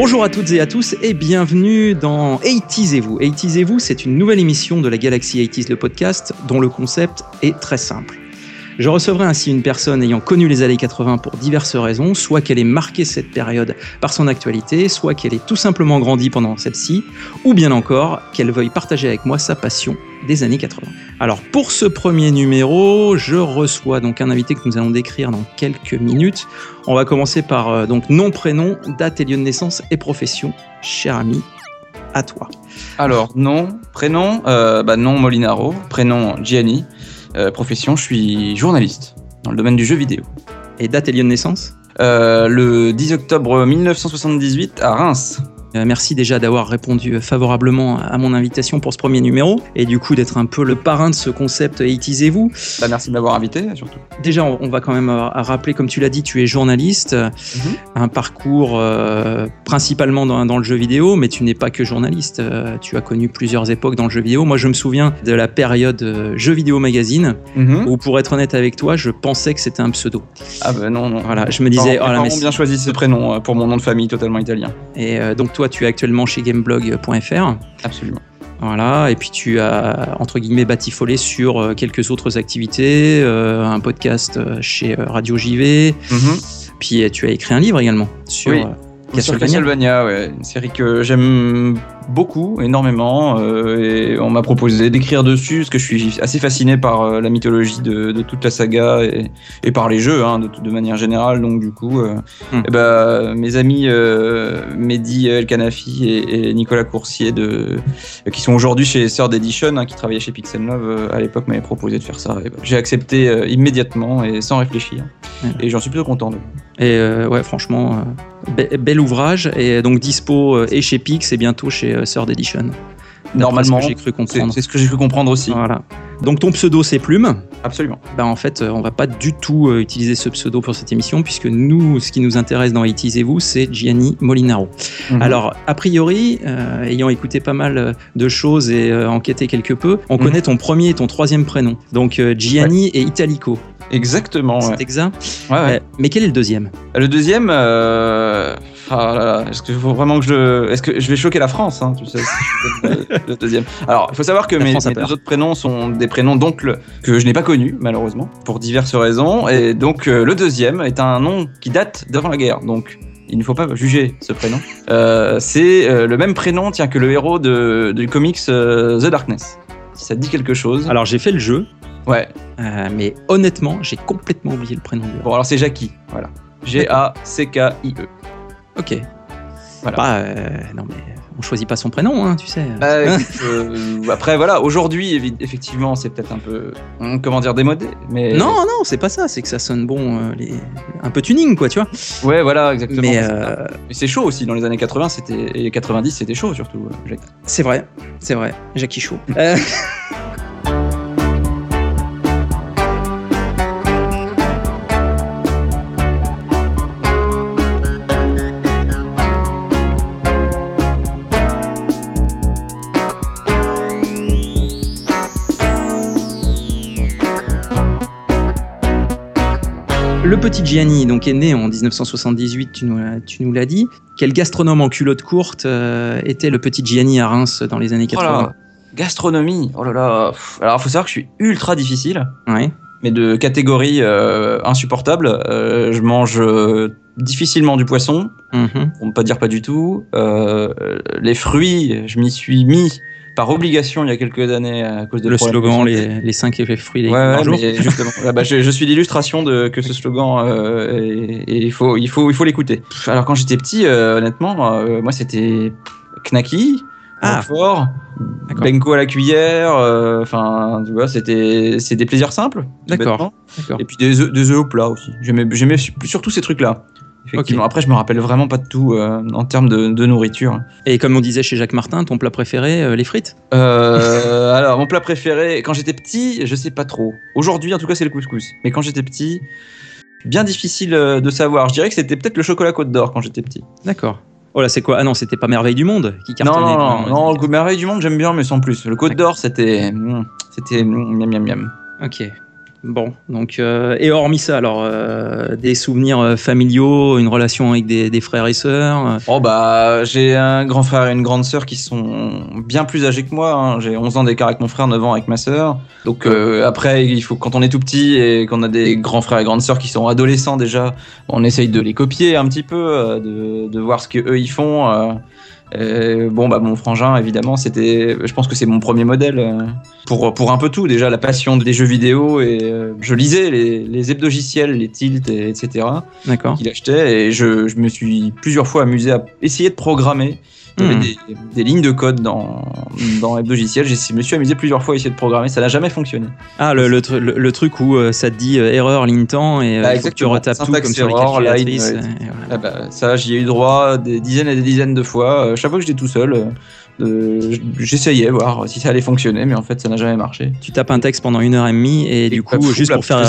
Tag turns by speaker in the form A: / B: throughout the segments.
A: Bonjour à toutes et à tous et bienvenue dans 80 et vous. 80 et vous, c'est une nouvelle émission de la Galaxy 80s, le podcast, dont le concept est très simple. Je recevrai ainsi une personne ayant connu les années 80 pour diverses raisons, soit qu'elle ait marqué cette période par son actualité, soit qu'elle ait tout simplement grandi pendant celle-ci, ou bien encore qu'elle veuille partager avec moi sa passion des années 80. Alors pour ce premier numéro, je reçois donc un invité que nous allons décrire dans quelques minutes. On va commencer par euh, donc nom, prénom, date et lieu de naissance et profession. Cher ami, à toi.
B: Alors nom, prénom, euh, bah, nom Molinaro, prénom Gianni. Euh, profession, je suis journaliste dans le domaine du jeu vidéo.
A: Et date et lieu de naissance?
B: Euh, Le 10 octobre 1978 à Reims.
A: Euh, merci déjà d'avoir répondu favorablement à mon invitation pour ce premier numéro et du coup d'être un peu le parrain de ce concept Étisez-vous.
B: Bah, merci de m'avoir invité surtout.
A: Déjà, on va quand même euh, rappeler, comme tu l'as dit, tu es journaliste, mhm. un parcours euh, principalement dans, le jeu vidéo, mais tu n'es pas que journaliste. tu as connu plusieurs époques dans le jeu vidéo. Moi, je me souviens de la période Jeux vidéo magazine mhm. où, pour être honnête avec toi, je pensais que c'était un pseudo.
B: Ah ben non, non.
A: Voilà, je me disais.
B: oh, mais bien choisi ce prénom pour mon nom de famille totalement italien.
A: Et donc toi, tu es actuellement chez gameblog.fr.
B: Absolument.
A: Voilà, et puis tu as entre guillemets batifolé sur euh, quelques autres activités, euh, un podcast euh, chez Radio JV, mm-hmm. puis tu as écrit un livre également sur
B: Castlevania. ouais, une série que j'aime beaucoup, énormément, euh, et on m'a proposé d'écrire dessus, parce que je suis assez fasciné par euh, la mythologie de, toute la saga et, par les jeux, hein, de, de, manière générale. Donc du coup, euh, hmm. eh ben, mes amis Mehdi El Kanafi et, Nicolas Coursier, de, qui sont aujourd'hui chez Third Edition, hein, qui travaillaient chez Pixel Love à l'époque, m'avaient proposé de faire ça. Ben, j'ai accepté immédiatement et sans réfléchir, hmm. et j'en suis plutôt content.
A: Et ouais, franchement, bel ouvrage, et donc dispo et chez Pix et bientôt chez euh, Third Edition.
B: Normalement,
A: j'ai cru comprendre.
B: C'est ce que j'ai cru comprendre aussi.
A: Voilà. Donc ton pseudo c'est Plume.
B: Absolument.
A: Ben, en fait, on va pas du tout euh, utiliser ce pseudo pour cette émission puisque nous, ce qui nous intéresse dans et vous, c'est Gianni Molinaro. Mhm. Alors, a priori, euh, ayant écouté pas mal de choses et enquêté quelque peu, on mhm. connaît ton premier et ton troisième prénom. Donc Gianni et Italico.
B: Exactement.
A: C'est exact. Ouais, mais quel est le deuxième
B: Le deuxième. Ah est-ce que faut vraiment que je, est-ce que je vais choquer la France, hein, tu sais, le, deuxième. Alors, il faut savoir que mes, deux autres prénoms sont des prénoms d'oncles que je n'ai pas connus malheureusement pour diverses raisons, et donc euh, le deuxième est un nom qui date d'avant la guerre, donc il ne faut pas juger ce prénom. Euh, c'est euh, le même prénom, tiens, que le héros de, du comics The Darkness. Si ça te dit quelque chose.
A: Alors j'ai fait le jeu.
B: Ouais.
A: Mais honnêtement, j'ai complètement oublié le prénom.
B: Bon, alors c'est Jackie, voilà. G-A-C-K-I-E.
A: Ok. Voilà. Bah, euh, non mais on choisit pas son prénom, hein, tu sais.
B: Bah, euh, après voilà, aujourd'hui effectivement c'est peut-être un peu hum, comment dire démodé, mais
A: non non c'est pas ça, c'est que ça sonne bon, euh, les... un peu tuning quoi, tu vois.
B: Ouais voilà exactement. Mais, c'est chaud aussi dans les années 80 c'était et 90 c'était chaud surtout.
A: C'est vrai, c'est vrai, Jackie chaud. Le petit Gianni donc, est né en 1978, tu nous, l'as dit. Quel gastronome en culotte courte euh, était le petit Gianni à Reims dans les années 80
B: Gastronomie, oh là là. Alors, il faut savoir que je suis ultra difficile.
A: Ouais.
B: Mais de catégorie euh, insupportable. Euh, je mange difficilement du poisson, pour ne pas dire pas du tout. les fruits, je m'y suis mis par obligation il y a quelques années à cause de
A: le slogan les, les 5 fruits les
B: ouais, ouais justement. Ah bah, je, suis l'illustration de que ce slogan euh, et, il faut il faut il faut l'écouter. Alors quand j'étais petit euh, honnêtement euh, moi c'était knacky ah. fort benko à la cuillère enfin tu vois c'était c'est des plaisirs simples
A: d'accord.
B: et puis des œufs, des œufs au plat aussi. J'aimais j'aimais surtout ces trucs là Effectivement. Après, je me rappelle vraiment pas de tout euh, en termes de, nourriture.
A: Et comme on disait chez Jacques Martin, ton plat préféré, euh, les frites?
B: Euh, Alors, mon plat préféré, quand j'étais petit, je sais pas trop. Aujourd'hui, en tout cas, c'est le couscous. Mais quand j'étais petit, bien difficile de savoir. Je dirais que c'était peut-être le chocolat Côte d'Or quand j'étais petit.
A: D'accord. Oh là, c'est quoi? Ah non, c'était pas Merveille du Monde qui
B: cartonnait. Non, non, non, Merveille du Monde, j'aime bien, mais sans plus. Le Côte d'Or, c'était. Hmm, c'était. Miam, miam, miam.
A: Ok. Bon, donc euh, et hormis ça, alors euh, des souvenirs euh, familiaux, une relation avec des, frères et sœurs.
B: Oh bah j'ai un grand frère et une grande sœur qui sont bien plus âgés que moi. hein. J'ai 11 ans d'écart avec mon frère, 9 ans avec ma sœur. Donc après il faut quand on est tout petit et qu'on a des grands frères et grandes sœurs qui sont adolescents déjà, on essaye de les copier un petit peu, de, de voir ce que eux ils font. Euh. Bon bah mon frangin évidemment c'était, je pense que c'est mon premier modèle euh, pour pour un peu tout déjà la passion des jeux vidéo et euh, je lisais les, les hebdogiciels, les tilts et, etc
A: D'accord.
B: qu'il achetait et je, je me suis plusieurs fois amusé à essayer de programmer. Il y avait
A: Hmm.
B: des, des lignes de code dans, dans logiciel. Je me suis amusé plusieurs fois à essayer de programmer. Ça n'a jamais fonctionné.
A: Ah, le, le, tru- le- le truc où euh, ça te dit euh, erreur, ligne temps, et euh,
B: Bah,
A: il faut que tu retapes tout comme sur les
B: line,
A: et voilà.
B: Ah bah, ça, j'y ai eu droit des dizaines et des dizaines de fois. Chaque fois que j'étais tout seul, j'essayais voir si ça allait fonctionner, mais en fait, ça n'a jamais marché.
A: Tu tapes un texte pendant une heure et demie, et,
B: Et
A: du coup, juste pour faire,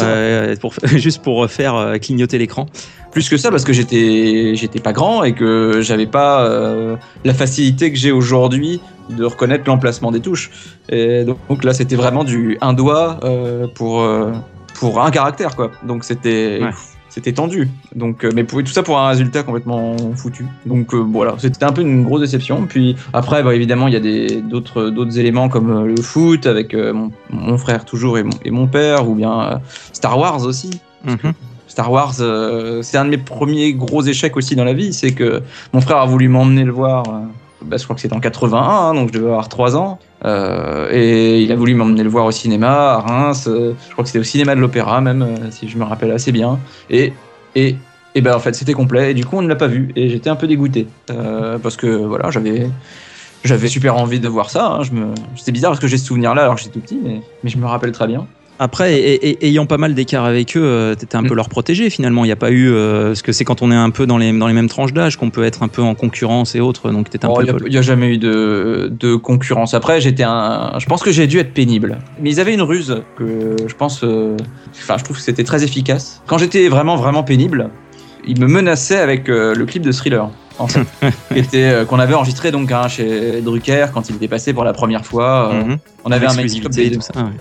A: juste pour faire clignoter l'écran.
B: Plus que ça, parce que j'étais, j'étais pas grand et que j'avais pas euh, la facilité que j'ai aujourd'hui de reconnaître l'emplacement des touches. Et donc, donc là, c'était vraiment du un doigt euh, pour euh, pour un caractère, quoi. Donc c'était
A: Ouais.
B: c'était tendu. Donc, mais pour, tout ça pour un résultat complètement foutu. Donc voilà, c'était un peu une grosse déception. Puis après, bah, évidemment, il y a des d'autres d'autres éléments comme le foot avec mon, mon frère toujours et mon, et mon père, ou bien Star Wars aussi.
A: Mhm.
B: Star Wars, euh, c'est un de mes premiers gros échecs aussi dans la vie. C'est que mon frère a voulu m'emmener le voir. euh, bah, je crois que c'était en 81, hein, donc je devais avoir 3 ans. Euh, et il a voulu m'emmener le voir au cinéma, à Reims. je crois que c'était au cinéma de l'Opéra, même, si je me rappelle assez bien. Et, et, et ben en fait, c'était complet. Et du coup, on ne l'a pas vu. Et j'étais un peu dégoûté. parce que voilà, j'avais. J'avais super envie de voir ça. hein, je me... C'était bizarre parce que j'ai ce souvenir-là alors que j'étais tout petit, mais, mais je me rappelle très bien.
A: Après, et, et- ayant pas mal d'écart avec eux, euh, t'étais un peu
B: Mm.
A: leur protégé finalement. Il n'y a pas eu. euh, parce que c'est quand on est un peu dans les, dans les mêmes tranches d'âge qu'on peut être un peu en concurrence et autres. Donc t'étais un
B: Oh,
A: peu.
B: Il n'y a, jamais eu de, de concurrence. Après, j'étais un. Je pense que j'ai dû être pénible. Mais ils avaient une ruse que je pense. euh, Enfin, je trouve que c'était très efficace. Quand j'étais vraiment, vraiment pénible, ils me menaçaient avec euh, le clip de Thriller. En fait, qu'on avait enregistré donc hein, chez Drucker quand il était passé pour la première fois.
A: Mhm.
B: On avait un magnétoscope
A: et tout
B: V2,
A: ça. ouais.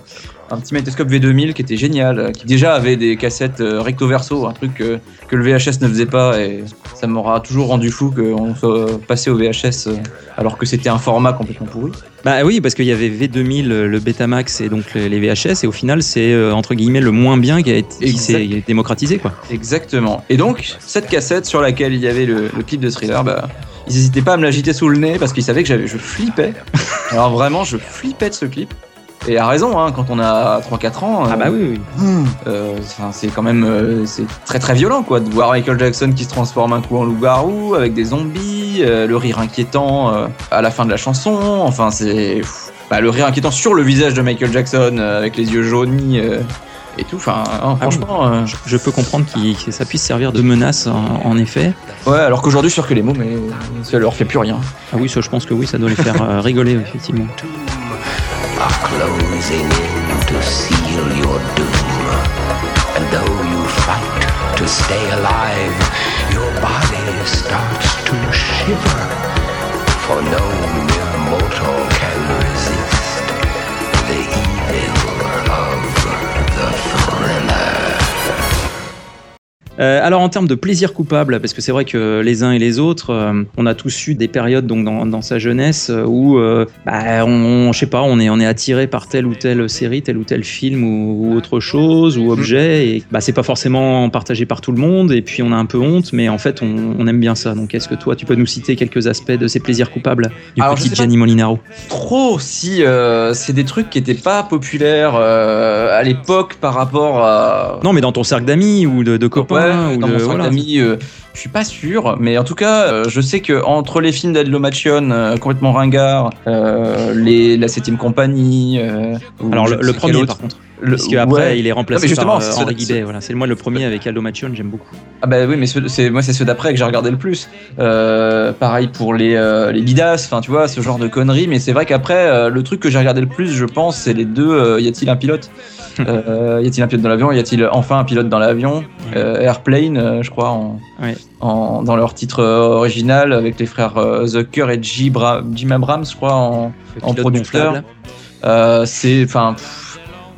B: Un petit magnétoscope V2000 qui était génial, euh, qui déjà avait des cassettes euh, recto verso, un truc que, que le VHS ne faisait pas et ça m'aura toujours rendu fou qu'on soit passé au VHS euh, alors que c'était un format complètement pourri.
A: Bah oui, parce qu'il y avait V2000, euh, le Betamax et donc les VHS, et au final, c'est entre guillemets le moins bien qui a été qui s'est démocratisé quoi.
B: Exactement. Et donc, cette cassette sur laquelle il y avait le, le clip de thriller, bah, ils n'hésitaient pas à me l'agiter sous le nez parce qu'ils savaient que je flippais. Alors vraiment, je flippais de ce clip. Et à raison, hein, quand on a 3-4 ans.
A: Ah
B: euh,
A: bah oui, oui.
B: Euh, c'est quand même euh, c'est très très violent quoi de voir Michael Jackson qui se transforme un coup en loup-garou avec des zombies, euh, le rire inquiétant euh, à la fin de la chanson. Enfin c'est bah, le rire inquiétant sur le visage de Michael Jackson euh, avec les yeux jaunis euh, et tout. Enfin hein, franchement euh,
A: Je peux comprendre que ça puisse servir de menace en, en effet.
B: ouais alors qu'aujourd'hui je suis sûr que les mots mais ça leur fait plus rien.
A: Ah oui, ça, je pense que oui, ça doit les faire euh, rigoler effectivement.
C: Are closing in to seal your doom. And though you fight to stay alive, your body starts to shiver. For no
A: Euh, alors en termes de plaisir coupable, parce que c'est vrai que les uns et les autres, euh, on a tous eu des périodes donc dans, dans sa jeunesse euh, où, euh, bah, on, je sais pas, on est on est attiré par telle ou telle série, tel ou tel film ou, ou autre chose ou objet, et bah c'est pas forcément partagé par tout le monde, et puis on a un peu honte, mais en fait on, on aime bien ça. Donc est-ce que toi tu peux nous citer quelques aspects de ces plaisirs coupables du
B: Alors,
A: petit. Gianni Molinaro
B: Trop si c'est des trucs qui étaient pas populaires à l'époque par rapport à
A: Non, mais dans ton cercle d'amis ou de, de copains
B: Ouais,
A: ou
B: dans
A: de,
B: mon
A: voilà.
B: d'amis, euh, je suis pas sûr, mais en tout cas, euh, je sais que entre les films d'Adlo Machon, euh, complètement ringard, les, la septième compagnie.
A: Alors le, le premier par contre.
B: Le-
A: Parce qu'après,
B: ouais.
A: il est remplacé
B: Non,
A: par euh, Henri Guibet. Voilà, c'est moi le premier avec Aldo Machion, j'aime beaucoup.
B: Ah bah oui, mais c'est moi c'est ceux d'après que j'ai regardé le plus. Euh, pareil pour les euh, les bidas, enfin tu vois ce genre de conneries. Mais c'est vrai qu'après euh, le truc que j'ai regardé le plus, je pense, c'est les deux. y a-t-il un pilote Y a-t-il un pilote dans l'avion? Y a-t-il enfin un pilote dans l'avion? Airplane, je crois, en,
A: Ouais.
B: en- dans leur titre original avec les frères Zucker et Jim, Bra- Jim Abrams, je crois, en, en producteur. c'est enfin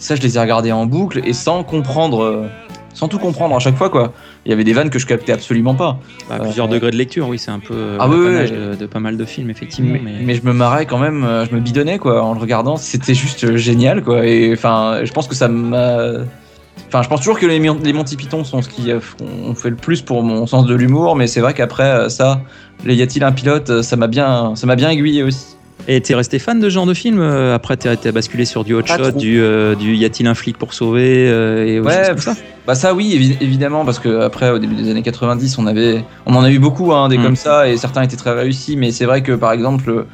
B: Ça, je les ai regardés en boucle et sans comprendre, euh, sans tout comprendre à chaque fois, quoi. Il y avait des vannes que je captais absolument pas.
A: Bah, plusieurs
B: Euh,
A: degrés de lecture, oui, c'est un peu euh,
B: Ah oui,
A: de, de pas mal de films, effectivement.
B: Mais,
A: Mais,
B: mais je me marrais quand même, je me bidonnais quoi en le regardant. C'était juste génial quoi. Et enfin, je pense que ça m'a. Enfin, je pense toujours que les, Mon- les Monty Python sont ce qui ont fait le plus pour mon sens de l'humour, mais c'est vrai qu'après ça, les y a-t-il un pilote, ça m'a bien, ça m'a bien aiguillé aussi.
A: Et t'es resté fan de ce genre de film euh, Après, t'es basculé sur du hot
B: Pas
A: shot,
B: trop.
A: du, euh, du y a-t-il un flic pour sauver euh, et
B: Ouais,
A: comme ça
B: Bah ça oui, évi- évidemment, parce que après au début des années 90, on avait, on en a eu beaucoup hein, des
A: Mm.
B: comme ça, et certains étaient très réussis, mais c'est vrai que par exemple,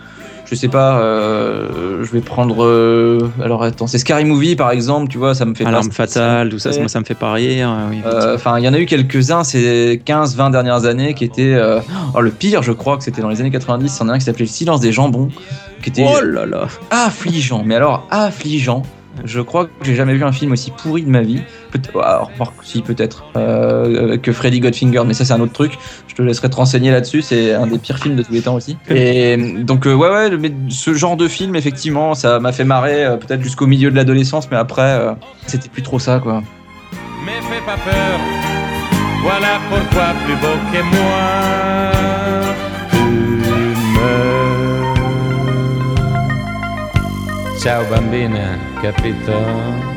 B: je sais pas, euh, je vais prendre, euh, alors attends, c'est Scary Movie par exemple, tu vois, ça me fait pas
A: Alarme fatale, tout ça, moi ça me fait pas rire. euh, oui,
B: Enfin, il y en a eu quelques-uns ces 15-20 dernières années qui étaient. oh, le pire, je crois que c'était dans les années 90. Il y en a un qui s'appelait Le silence des jambons, qui était
A: Oh là là
B: affligeant. Mais alors, affligeant. Je crois que j'ai jamais vu un film aussi pourri de ma vie. Peut alors, si, peut-être. euh, que Freddy Godfinger, mais ça, c'est un autre truc. Je te laisserai te renseigner là-dessus. C'est un des pires films de tous les temps aussi. Et donc, euh, ouais, ouais, mais ce genre de film, effectivement, ça m'a fait marrer, euh, peut-être jusqu'au milieu de l'adolescence, mais après, euh, c'était plus trop ça, quoi.
D: Mais fais pas peur, voilà pourquoi plus beau que moi, Ciao bambina, capito?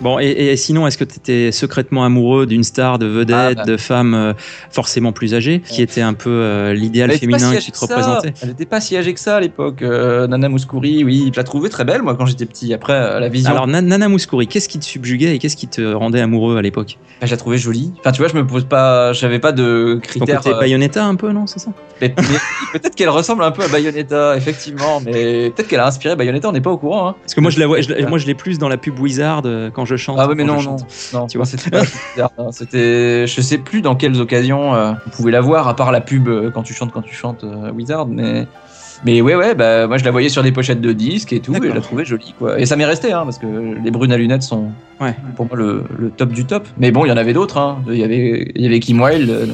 A: Bon, et, et sinon, est-ce que tu étais secrètement amoureux d'une star, de vedette,
B: Ah, bah.
A: de femme euh, forcément plus âgée, qui était un peu euh, l'idéal féminin
B: si
A: qui
B: âgée
A: te
B: que ça.
A: représentait
B: Elle était pas si âgée que ça à l'époque. euh, Nana Mouskouri, oui, je la trouvais très belle moi quand j'étais petit. Après, la vision,
A: Alors, Na- Nana Mouskouri, qu'est-ce qui te subjuguait et qu'est-ce qui te rendait amoureux à l'époque?
B: Bah, je la trouvais jolie. Enfin, tu vois, je me pose pas, j'avais pas de
A: Ton
B: critères.
A: côté
B: euh,
A: Bayonetta un peu, non C'est ça?
B: Peut-être qu'elle ressemble un peu à Bayonetta, effectivement, mais peut-être qu'elle a inspiré Bayonetta, on n'est pas au courant. Hein.
A: Parce que moi, je la vois, je la- moi, je l'ai plus dans la pub Wizard quand je chante.
B: Ah ouais, mais
A: quand
B: non, non,
A: Tu vois.
B: c'était hein. C'était, je sais plus dans quelles occasions euh, on pouvait la voir à part la pub euh, quand tu chantes, quand tu chantes euh, Wizard, mais. Mais ouais, ouais, bah, moi je la voyais sur des pochettes de disques et tout, et je la trouvais jolie, quoi. Et ça m'est resté, hein, parce que les brunes à lunettes sont
A: Ouais.
B: pour moi le, le top du top. Mais bon, il y en avait d'autres, hein. Il y avait, il y avait Kim Wilde, euh,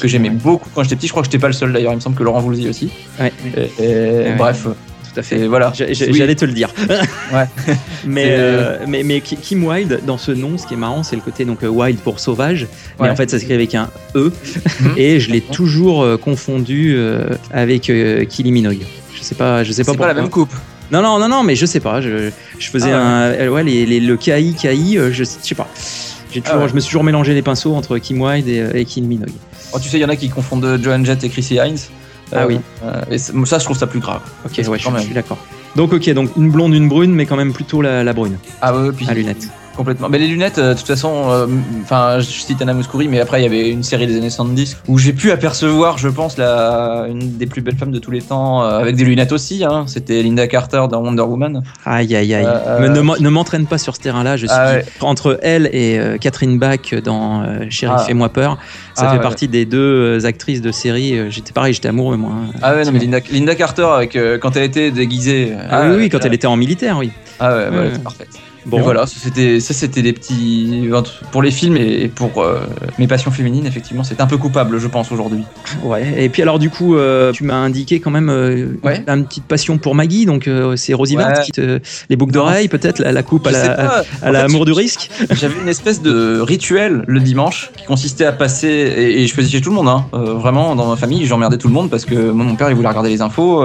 B: que j'aimais beaucoup quand j'étais petit. Je crois que j'étais pas le seul d'ailleurs, il me semble que Laurent Voulzy aussi.
A: Ouais,
B: Et, et
A: Ouais.
B: bref,
A: tout à fait.
B: voilà. Oui.
A: J'allais te le dire.
B: Ouais.
A: mais,
B: C'est-
A: euh, mais, mais Ki- Kim Wilde, dans ce nom, ce qui est marrant, c'est le côté donc euh, wild pour sauvage. Mais en fait, ça s'écrit avec un E.
B: Mhm.
A: et je l'ai toujours euh, confondu euh, avec euh, Kylie Minogue. Je sais pas, je sais
B: C'est
A: pas
B: pas,
A: pourquoi.
B: la même coupe.
A: Non, non, non, non, mais je sais pas. Je, je faisais
B: Ah
A: un. euh, Ouais, les, les- le KI, KI, euh, je, je sais pas. Toujours,
B: Ah ouais.
A: Je me suis toujours mélangé les pinceaux entre Kim Wilde et, euh, et Kylie Minogue.
B: Oh, tu sais, il y en a qui confondent Joan Jett et Chrissy Hines.
A: Ah oui.
B: euh, et ça, je trouve ça plus grave.
A: Ok, ouais, je, suis d'accord. Donc, ok, donc une blonde, une brune, mais quand même plutôt la, la brune,
B: Ah ouais, puis
A: à lunettes.
B: Complètement. Mais les lunettes, euh, de toute façon, euh, enfin, je cite Anna Mouskouri, mais après il y avait une série des années 70 où j'ai pu apercevoir, je pense, la une des plus belles femmes de tous les temps, euh, avec des lunettes aussi. Hein. C'était Linda Carter dans Wonder Woman.
A: Aïe, aïe, aïe. Mais ne m'en- ne m'entraîne pas sur ce terrain-là. Je suis
B: Ah ouais.
A: entre elle et Catherine Bach dans Chérie,
B: Ah.
A: fais-moi peur. Ça
B: Ah
A: fait
B: ouais.
A: partie des deux actrices de série. J'étais pareil, j'étais amoureux, moi. hein.
B: Ah ouais, non, mais Linda, Linda Carter avec quand elle était déguisée.
A: Ah, oui, oui, quand
B: là-
A: elle était en militaire, oui.
B: Ah ouais,
A: Ouais.
B: c'est parfaite.
A: Bon,
B: voilà, ça c'était ça c'était des petits pour les films et pour euh, mes passions féminines effectivement, c'est un peu coupable je pense aujourd'hui.
A: Ouais. Et puis alors du coup, euh, tu m'as indiqué quand même euh,
B: Ouais.
A: une petite passion pour Maggie, donc c'est Rosie
B: Ouais.
A: Qui te... les boucles d'oreilles peut-être, la, la coupe à
B: Je sais
A: la,
B: pas.
A: à
B: En
A: la
B: fait,
A: amour du risque.
B: J'avais une espèce de rituel le dimanche qui consistait à passer, et, et je faisais chez tout le monde, hein, vraiment dans ma famille, j'emmerdais tout le monde parce que moi, mon père il voulait regarder les infos,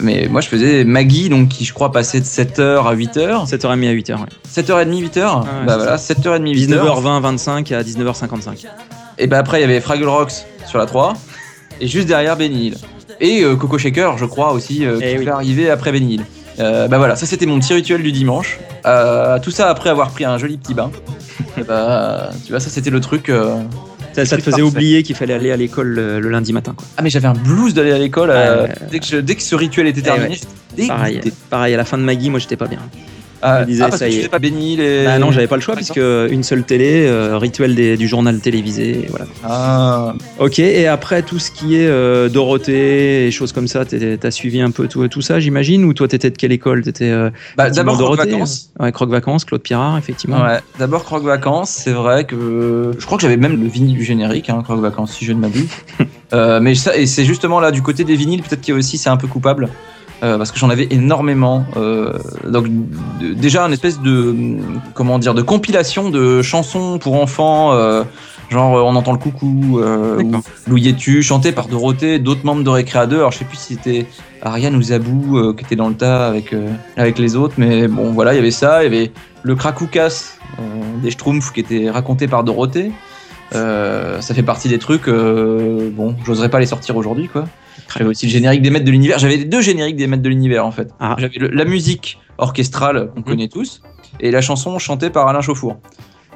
B: mais moi je faisais Maggie, donc qui je crois passait de 7h à 8h,
A: 7h30 à 8h. Ouais.
B: 7h30, 8h,
A: ouais,
B: bah
A: c'est
B: voilà, 7h30, 8h.
A: 19h20, 25 à 19h55.
B: Et bah après il y avait Fraggle Rocks sur la 3, et juste derrière Benny Hill. Et euh, Coco Shaker, je crois aussi, euh, qui
A: Eh oui.
B: arriver après Benny Hill. Euh, bah voilà, ça c'était mon petit rituel du dimanche. Euh, tout ça après avoir pris un joli petit bain. Et bah, tu vois, ça c'était le truc. euh,
A: Ça, ça te faisait
B: parfait.
A: oublier qu'il fallait aller à l'école le, le lundi matin. Quoi.
B: Ah mais j'avais un blues d'aller à l'école. euh,
A: Ouais.
B: dès, que je- dès que ce rituel était
A: Eh
B: terminé,
A: ouais. Pareil, pareil, à la fin de Maggie, moi j'étais pas bien.
B: Ah,
A: disais,
B: ah, parce
A: ça
B: que
A: y est.
B: pas Hill et...
A: Bah non, j'avais pas le choix puisque une seule télé, euh, rituel des- du journal télévisé, voilà.
B: Ah,
A: Ok, et après tout ce qui est euh, Dorothée et choses comme ça, t'as suivi un peu tout, tout ça, j'imagine Ou toi t'étais de quelle école? T'étais euh,
B: bah, d'abord Croque Vacances.
A: euh, Ouais, Croque Vacances, Claude Pirard, effectivement.
B: Ouais, d'abord Croque Vacances, c'est vrai que je crois que j'avais même le vinyle du générique, hein, Croque Vacances, si je ne m'abuse. Euh, mais ça, et c'est justement là du côté des vinyles, peut-être qu'il y a aussi c'est un peu coupable. Euh, parce que j'en avais énormément. Euh, donc déjà une espèce de comment dire de compilation de chansons pour enfants. euh, Genre, euh, on entend le coucou, euh, Louis chanté par Dorothée, d'autres membres de Récréa 2. Alors, je sais plus si c'était Ariane ou Zabou euh, qui était dans le tas avec, euh, avec les autres, mais bon, voilà, il y avait ça. Il y avait le Krakoukas euh, des Schtroumpfs qui était raconté par Dorothée. Euh, ça fait partie des trucs, euh, bon, j'oserais pas les sortir aujourd'hui, quoi. J'avais aussi le générique des maîtres de l'univers. J'avais deux génériques des maîtres de l'univers, en fait.
A: Ah.
B: J'avais la musique orchestrale qu'on
A: Mhm.
B: connaît tous, et la chanson chantée par Alain Chauffour.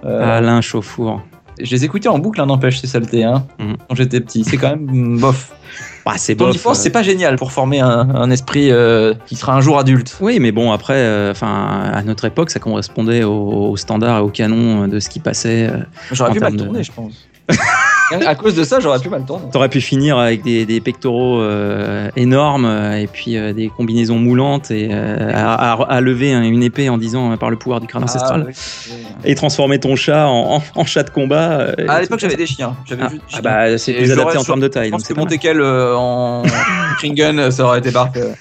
B: Euh,
A: Alain Chauffour.
B: Je les écoutais en boucle, hein, n'empêche, ces saletés, hein,
A: Mhm.
B: quand j'étais petit. C'est quand même bof.
A: Bah, c'est bof. euh.
B: c'est pas génial pour former un, un esprit euh, qui sera un jour adulte.
A: Oui, mais bon, après, euh, à notre époque, ça correspondait au, au standard et au canon de ce qui passait. euh.
B: J'aurais pu mal
A: de-
B: tourner, je pense. à cause de ça, j'aurais pu mal tourner.
A: T'aurais pu finir avec des, des pectoraux euh, énormes euh, et puis euh, des combinaisons moulantes et euh, à, à- à lever un- une épée en disant par le pouvoir du crâne ancestral
B: Ah, oui.
A: et transformer ton chat en, en- en chat de combat.
B: Ah, à l'époque, j'avais des chiens. J'avais
A: Ah,
B: juste des
A: ah
B: chiens.
A: bah, c'est plus adapté en termes de taille.
B: Je pense que euh, en Kringen, ça aurait été parfait.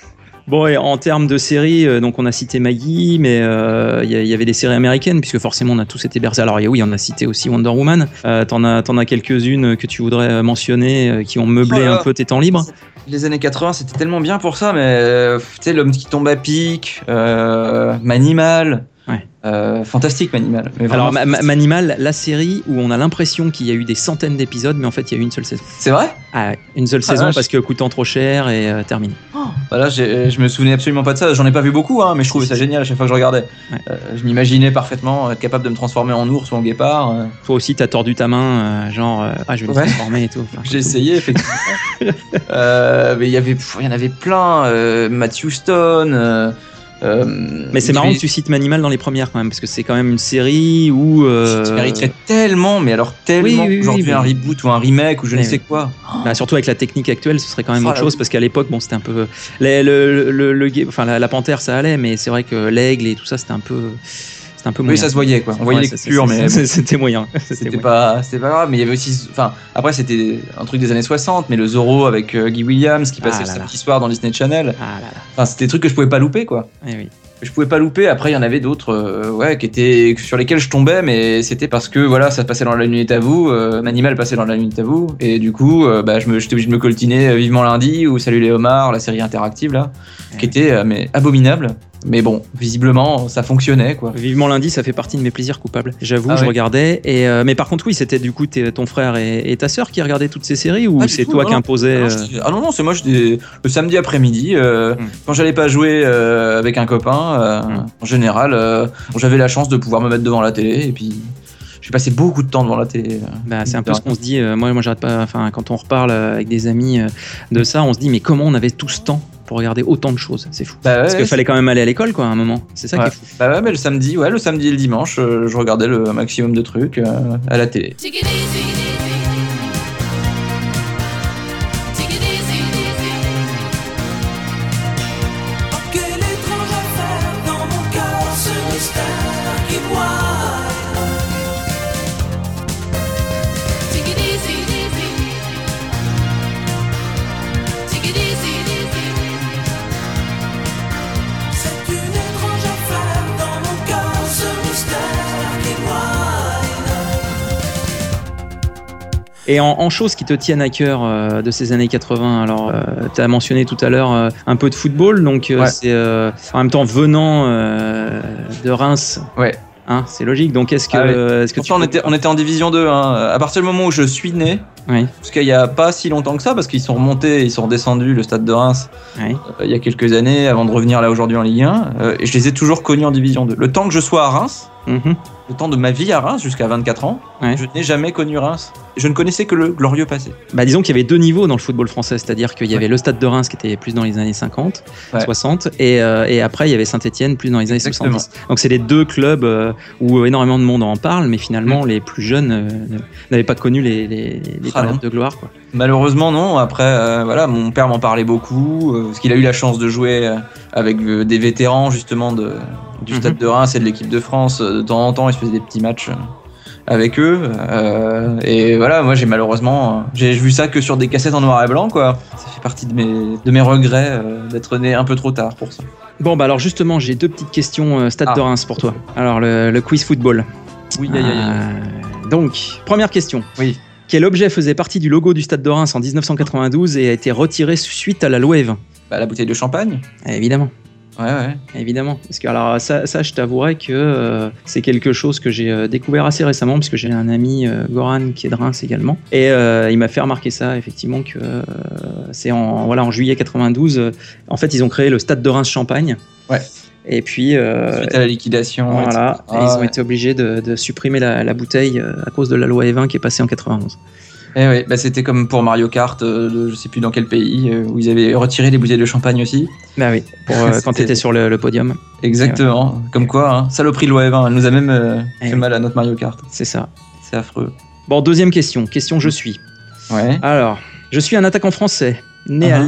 A: Bon, et en termes de séries, euh, donc on a cité Maggie, mais euh, il y, avait des séries américaines, puisque forcément on a tous été bercés. Alors il y a- oui, on a cité aussi Wonder Woman. Euh, T'en as, t'en as quelques-unes que tu voudrais mentionner, qui ont meublé
B: Oh
A: un peu tes temps libres.
B: Les années 80, c'était tellement bien pour ça, mais tu sais, l'homme qui tombe à pic, Manimal.
A: Ouais.
B: Euh, fantastique, Manimal. Mais
A: Alors Ma- Ma-
B: fantastique.
A: Manimal, la série où on a l'impression qu'il y a eu des centaines d'épisodes, mais en fait il y a eu une seule saison.
B: C'est vrai?
A: Ah, une seule
B: Ah,
A: saison parce que coûtant trop cher et euh, terminé.
B: Voilà, j'ai- je me souvenais absolument pas de ça. J'en ai pas vu beaucoup, hein, mais je trouvais ça génial à chaque fois que je regardais.
A: Ouais.
B: Euh, je m'imaginais parfaitement être capable de me transformer en ours ou en guépard. euh.
A: Toi aussi, t'as tordu ta main, euh, genre, euh, ah, je vais me
B: Ouais.
A: transformer et tout. Enfin,
B: J'ai essayé, effectivement. Euh, mais il y avait, il y en avait plein. Euh, Matt Houston. Euh,
A: Mais c'est marrant que tu cites Manimal dans les premières quand même, parce que c'est quand même une série où. euh,
B: Tu mériterais tellement, mais alors tellement
A: Oui, oui, oui,
B: aujourd'hui
A: oui,
B: un reboot ou un remake ou je ne sais
A: oui.
B: quoi.
A: Bah, surtout avec la technique actuelle, ce serait quand même
B: Oh
A: autre chose
B: oui.
A: parce qu'à l'époque, bon, c'était un peu le, le, le- le enfin la, la panthère, ça allait, mais c'est vrai que l'aigle et tout ça, c'était un peu, c'était un peu moyen.
B: Oui, ça se voyait quoi. On voyait
A: Ouais,
B: les coupures, mais
A: c'était moyen.
B: C'était pas, c'était pas grave, mais il y avait aussi, enfin, après c'était un truc des années 60, mais le Zorro avec euh, Guy Williams qui passait
A: Ah
B: le samedi soir dans Disney Channel,
A: Ah là là.
B: enfin c'était des trucs que je pouvais pas louper quoi.
A: Eh oui.
B: Je pouvais pas louper. Après il y en avait d'autres, euh, ouais, qui étaient sur lesquels je tombais, mais c'était parce que voilà, ça passait dans la nuit à vous, euh, Manimal passait dans la nuit à vous, et du coup, euh, bah, je me, j'étais obligé de me coltiner vivement lundi ou Salut les homards, la série interactive là, qui était mais abominable. Mais bon, visiblement ça fonctionnait quoi.
A: Vivement lundi, ça fait partie de mes plaisirs coupables. J'avoue,
B: Ah
A: je
B: ouais.
A: regardais. Et euh, mais par contre, oui, c'était du coup ton frère et, et ta sœur qui regardaient toutes ces séries ou
B: du
A: c'est toi
B: non,
A: qui imposais
B: Ah non,
A: euh,
B: ah non, non, c'est moi, le samedi après-midi, euh,
A: Hmm.
B: quand j'allais pas jouer euh, avec un copain,
A: Hmm.
B: en général, j'avais la chance de pouvoir me mettre devant la télé, et puis j'ai passé beaucoup de temps devant la télé.
A: Bah, c'est un peu ce qu'on se dit. moi, moi, j'arrête pas. Enfin, quand on reparle avec des amis de ça, on se dit mais comment on avait tout ce temps pour regarder autant de choses C'est fou.
B: Bah ouais,
A: Parce qu'il fallait quand même aller à l'école, quoi, à un moment. C'est ça
B: Ouais.
A: qui est fou.
B: Bah ouais, mais le samedi, ouais, le samedi et le dimanche, euh, je regardais le maximum de trucs euh, à la télé.
A: Et en, en choses qui te tiennent à cœur euh, de ces années 80, alors tu as mentionné tout à l'heure euh, un peu de football, donc euh,
B: Ouais.
A: c'est euh, en même temps venant euh, de Reims.
B: Ouais.
A: Hein, c'est logique. Donc est-ce que,
B: Ah ouais.
A: est-ce que tu
B: on était, on était en division 2, hein. à partir du moment où je suis né,
A: Oui.
B: jusqu'à il y a pas si longtemps que ça, parce qu'ils sont remontés, ils sont redescendus, le stade de Reims,
A: Oui.
B: euh, il y a quelques années, avant de revenir là aujourd'hui en Ligue 1, euh, et je les ai toujours connus en Division 2. Le temps que je sois à Reims,
A: Mhm.
B: Le temps de ma vie à Reims, jusqu'à 24 ans,
A: Ouais.
B: je n'ai jamais connu Reims. Je ne connaissais que le glorieux passé.
A: Bah, disons qu'il y avait deux niveaux dans le football français, c'est-à-dire qu'il y avait le stade de Reims qui était plus dans les années 50,
B: Ouais.
A: 60, et, euh, et après il y avait Saint-Etienne plus dans les années
B: Exactement.
A: 70. Donc c'est les deux clubs euh, où énormément de monde en parle, mais finalement les plus jeunes euh, n'avaient pas connu les, les, les
B: Mm. Ah
A: de gloire. Quoi.
B: Malheureusement, non. Après, voilà, mon père m'en parlait beaucoup, parce qu'il a eu la chance de jouer avec euh, des vétérans, justement, de, du
A: Mhm.
B: Stade de Reims et de l'équipe de France. Euh, De temps en temps, il se faisait des petits matchs euh, avec eux. euh, et voilà, moi j'ai malheureusement, j'ai vu ça que sur des cassettes en noir et blanc, quoi. Ça fait partie de mes, de mes regrets euh, d'être né un peu trop tard pour ça.
A: Bon, bah alors justement, j'ai deux petites questions euh, Stade
B: Ah.
A: de Reims pour toi. Alors, le, le quiz football.
B: Oui, aïe, aïe, aïe.
A: Donc, première question.
B: Oui.
A: Quel objet faisait partie du logo du Stade de Reims en 1992 et a été retiré suite à la loi
B: Bah, la bouteille de champagne.
A: Évidemment.
B: Ouais, ouais.
A: Évidemment. Parce que alors ça, ça je t'avouerai que euh, c'est quelque chose que j'ai euh, découvert assez récemment parce que j'ai un ami euh, Goran qui est de Reims également et il m'a fait remarquer ça effectivement que c'est en voilà en juillet 92 euh, en fait ils ont créé le stade de Reims Champagne.
B: Ouais.
A: Et puis
B: Suite à la liquidation.
A: voilà, ils ont
B: ouais.
A: été obligés de, de supprimer la, la bouteille à cause de la loi Evin qui est passée en 91.
B: Eh ouais, bah, c'était comme pour Mario Kart, euh, je sais plus dans quel pays, euh, où ils avaient retiré les bouteilles de champagne aussi.
A: Bah oui, pour, euh, quand
B: C'était-
A: tu étais sur le, le podium,
B: Exactement. Comme quoi, hein, saloperie de loi Evin, elle nous a même euh,
A: Eh
B: fait
A: oui.
B: mal à notre Mario Kart.
A: c'est ça.
B: C'est affreux.
A: Bon, deuxième question, question je suis.
B: Ouais.
A: Alors, je suis un attaquant français, né à
B: Uh-huh.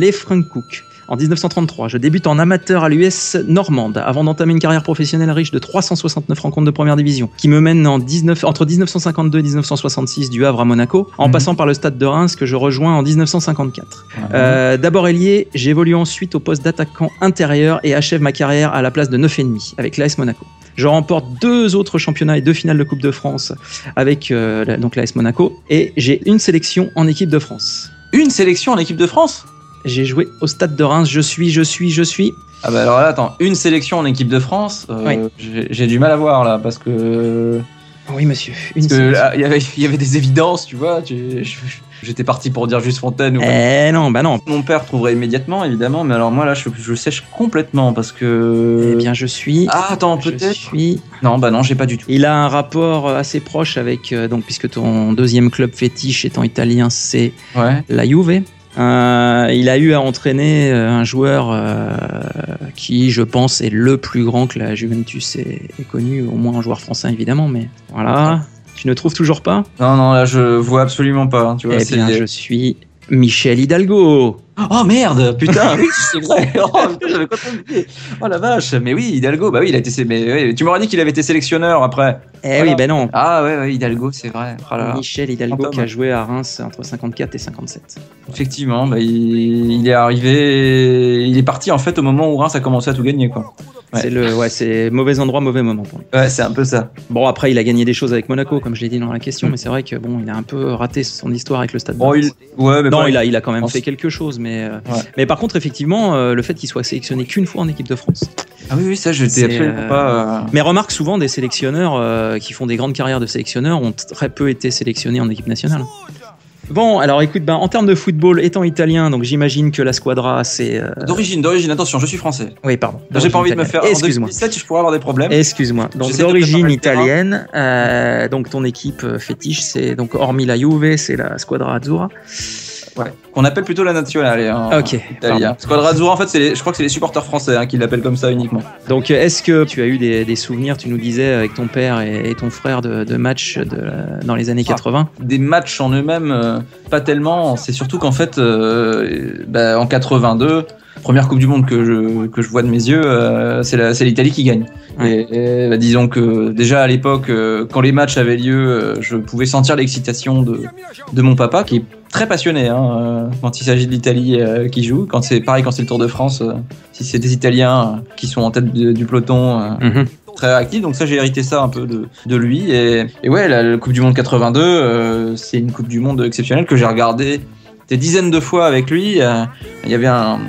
A: En 1933. Je débute en amateur à l'US normande avant d'entamer une carrière professionnelle riche de 369 rencontres de première division qui me mène en 19, entre 1952 et 1966 du Havre à Monaco en
B: Mhm.
A: passant par le stade de Reims que je rejoins en 1954.
B: Ouais.
A: Euh, D'abord ailier, j'évolue ensuite au poste d'attaquant intérieur et achève ma carrière à la place de 9,5 avec l'AS Monaco. Je remporte deux autres championnats et deux finales de Coupe de France avec euh, donc l'AS Monaco et j'ai une sélection en équipe de France.
B: Une sélection en équipe de France?
A: J'ai joué au stade de Reims, je suis, je suis, je suis.
B: Ah bah alors là, attends, une sélection en équipe de France, euh,
A: Oui.
B: j'ai- j'ai du mal à voir là, parce que,
A: Oui, monsieur. Une
B: parce que il y avait- il y avait des évidences, tu vois. tu- je- J'étais parti pour dire juste Fontaine ou
A: Eh non, bah non.
B: Mon père trouverait immédiatement, évidemment, mais alors moi là, je, je sèche complètement parce que.
A: Eh bien, je suis.
B: Ah, attends,
A: je
B: peut-être.
A: suis.
B: Non, bah non, j'ai pas du tout.
A: Il a un rapport assez proche avec, euh, donc, puisque ton deuxième club fétiche étant italien, c'est
B: Ouais.
A: la Juve. Euh, il a eu à entraîner euh, un joueur euh, qui, je pense, est le plus grand que la Juventus ait, ait connu, au moins un joueur français évidemment, mais voilà. Tu ne trouves toujours pas?
B: Non, non, là, je vois absolument pas. hein, tu vois,
A: Eh bien, je suis Michel Hidalgo.
B: Oh merde, putain, oui, c'est vrai. Oh, putain, j'avais complètement oublié. Oh la vache, mais oui, Hidalgo, bah oui, il a été. Mais, tu m'aurais dit qu'il avait été sélectionneur après.
A: Eh
B: Voilà.
A: oui, ben non.
B: Ah ouais, ouais Hidalgo, c'est vrai. Oh là là.
A: Michel Hidalgo qui a joué à Reims entre 54 et 57.
B: Effectivement, bah, il, il est arrivé, il est parti en fait au moment où Reims a commencé à tout gagner quoi. Ouais.
A: C'est le, ouais, c'est mauvais endroit, mauvais moment pour lui.
B: Ouais, c'est un peu ça.
A: Bon, après, il a gagné des choses avec Monaco, comme je l'ai dit dans la question, mais c'est vrai que bon, il a un peu raté son histoire avec le Stade.
B: Bon,
A: Reims.
B: il, ouais, mais
A: Non, il a, il a quand même
B: En-
A: fait quelque chose, mais, euh,
B: Ouais.
A: mais par contre, effectivement, euh, le fait qu'il soit sélectionné qu'une fois en équipe de France.
B: Ah oui, oui, ça, je n'étais absolument
A: euh,
B: pas. euh,
A: Mais remarque souvent des sélectionneurs euh, qui font des grandes carrières de sélectionneurs ont très peu été sélectionnés en équipe nationale. Bon, alors écoute, ben, en termes de football, étant italien, donc j'imagine que la squadra, c'est. euh,
B: D'origine, d'origine, attention, je suis français.
A: Oui, pardon.
B: J'ai pas envie de me faire.
A: Excuse-moi.
B: 2017, je pourrais avoir des problèmes.
A: Excuse-moi. Donc d'origine italienne, euh, donc ton équipe euh, fétiche, c'est donc hormis la Juve, c'est la Squadra Azzurra.
B: Ouais. Qu'on appelle plutôt la nazionale. hein,
A: Ok.
B: Squadra Azzurra, en fait, c'est les- je crois que c'est les supporters français hein, qui l'appellent comme ça uniquement.
A: Donc euh, est-ce que tu as eu des, des souvenirs, tu nous disais avec ton père et, et ton frère de, de matchs de, dans les années
B: Ah.
A: 80
B: Des matchs en eux-mêmes, euh, pas tellement. C'est surtout qu'en fait, euh, bah, en 82, première Coupe du Monde que je, que je vois de mes yeux, euh, c'est l'Italie qui gagne.
A: Ouais.
B: Et, et, bah, disons que déjà à l'époque, euh, quand les matchs avaient lieu, euh, je pouvais sentir l'excitation de, de mon papa, qui est très passionné hein, quand il s'agit de l'Italie qui joue. Quand c'est pareil, quand c'est le Tour de France, si c'est des Italiens qui sont en tête de- du peloton.
A: Mhm.
B: très réactif, donc ça j'ai hérité ça un peu de, de lui. Et, et ouais, la, la Coupe du Monde 82, euh, c'est une Coupe du Monde exceptionnelle que j'ai regardé des dizaines de fois avec lui. Euh, Il y avait un,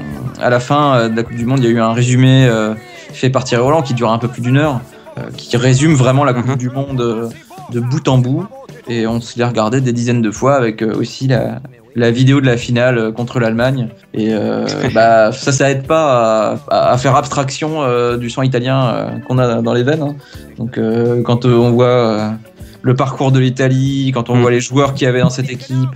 B: à la fin euh, de la Coupe du Monde, il y a eu un résumé euh, fait par Thierry Roland qui dure un peu plus d'une heure, euh, qui résume vraiment la Coupe
A: Mhm.
B: du Monde de bout en bout. Et on se l'est regardé des dizaines de fois avec aussi la, la vidéo de la finale contre l'Allemagne. Et euh, bah, ça, ça aide pas à, faire abstraction euh, du sang italien euh, qu'on a dans les veines. hein. Donc quand on voit le parcours de l'Italie, quand on
A: Mm.
B: voit les joueurs qu'il y avait dans cette équipe,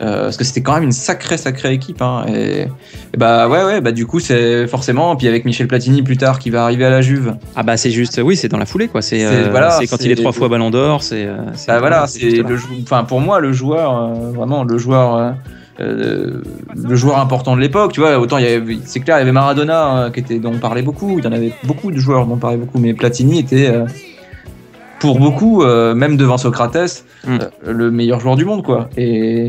B: euh, parce que c'était quand même une sacrée sacrée équipe. hein, et, et bah ouais ouais bah du coup c'est forcément. Puis avec Michel Platini plus tard qui va arriver à la Juve.
A: Ah bah c'est juste, oui, c'est dans la foulée quoi. C'est euh,
B: voilà,
A: quand il est trois fois Ballon d'Or, c'est. euh,
B: Bah voilà,
A: c'est
B: le enfin pour moi le joueur euh, vraiment le joueur euh, le joueur important de l'époque, tu vois, autant c'est clair, il y avait Maradona euh, qui était dont on parlait beaucoup, il y en avait beaucoup de joueurs dont on parlait beaucoup mais Platini était euh, pour beaucoup, euh, même devant Socrates,
A: Mm.
B: euh, le meilleur joueur du monde, quoi. Et,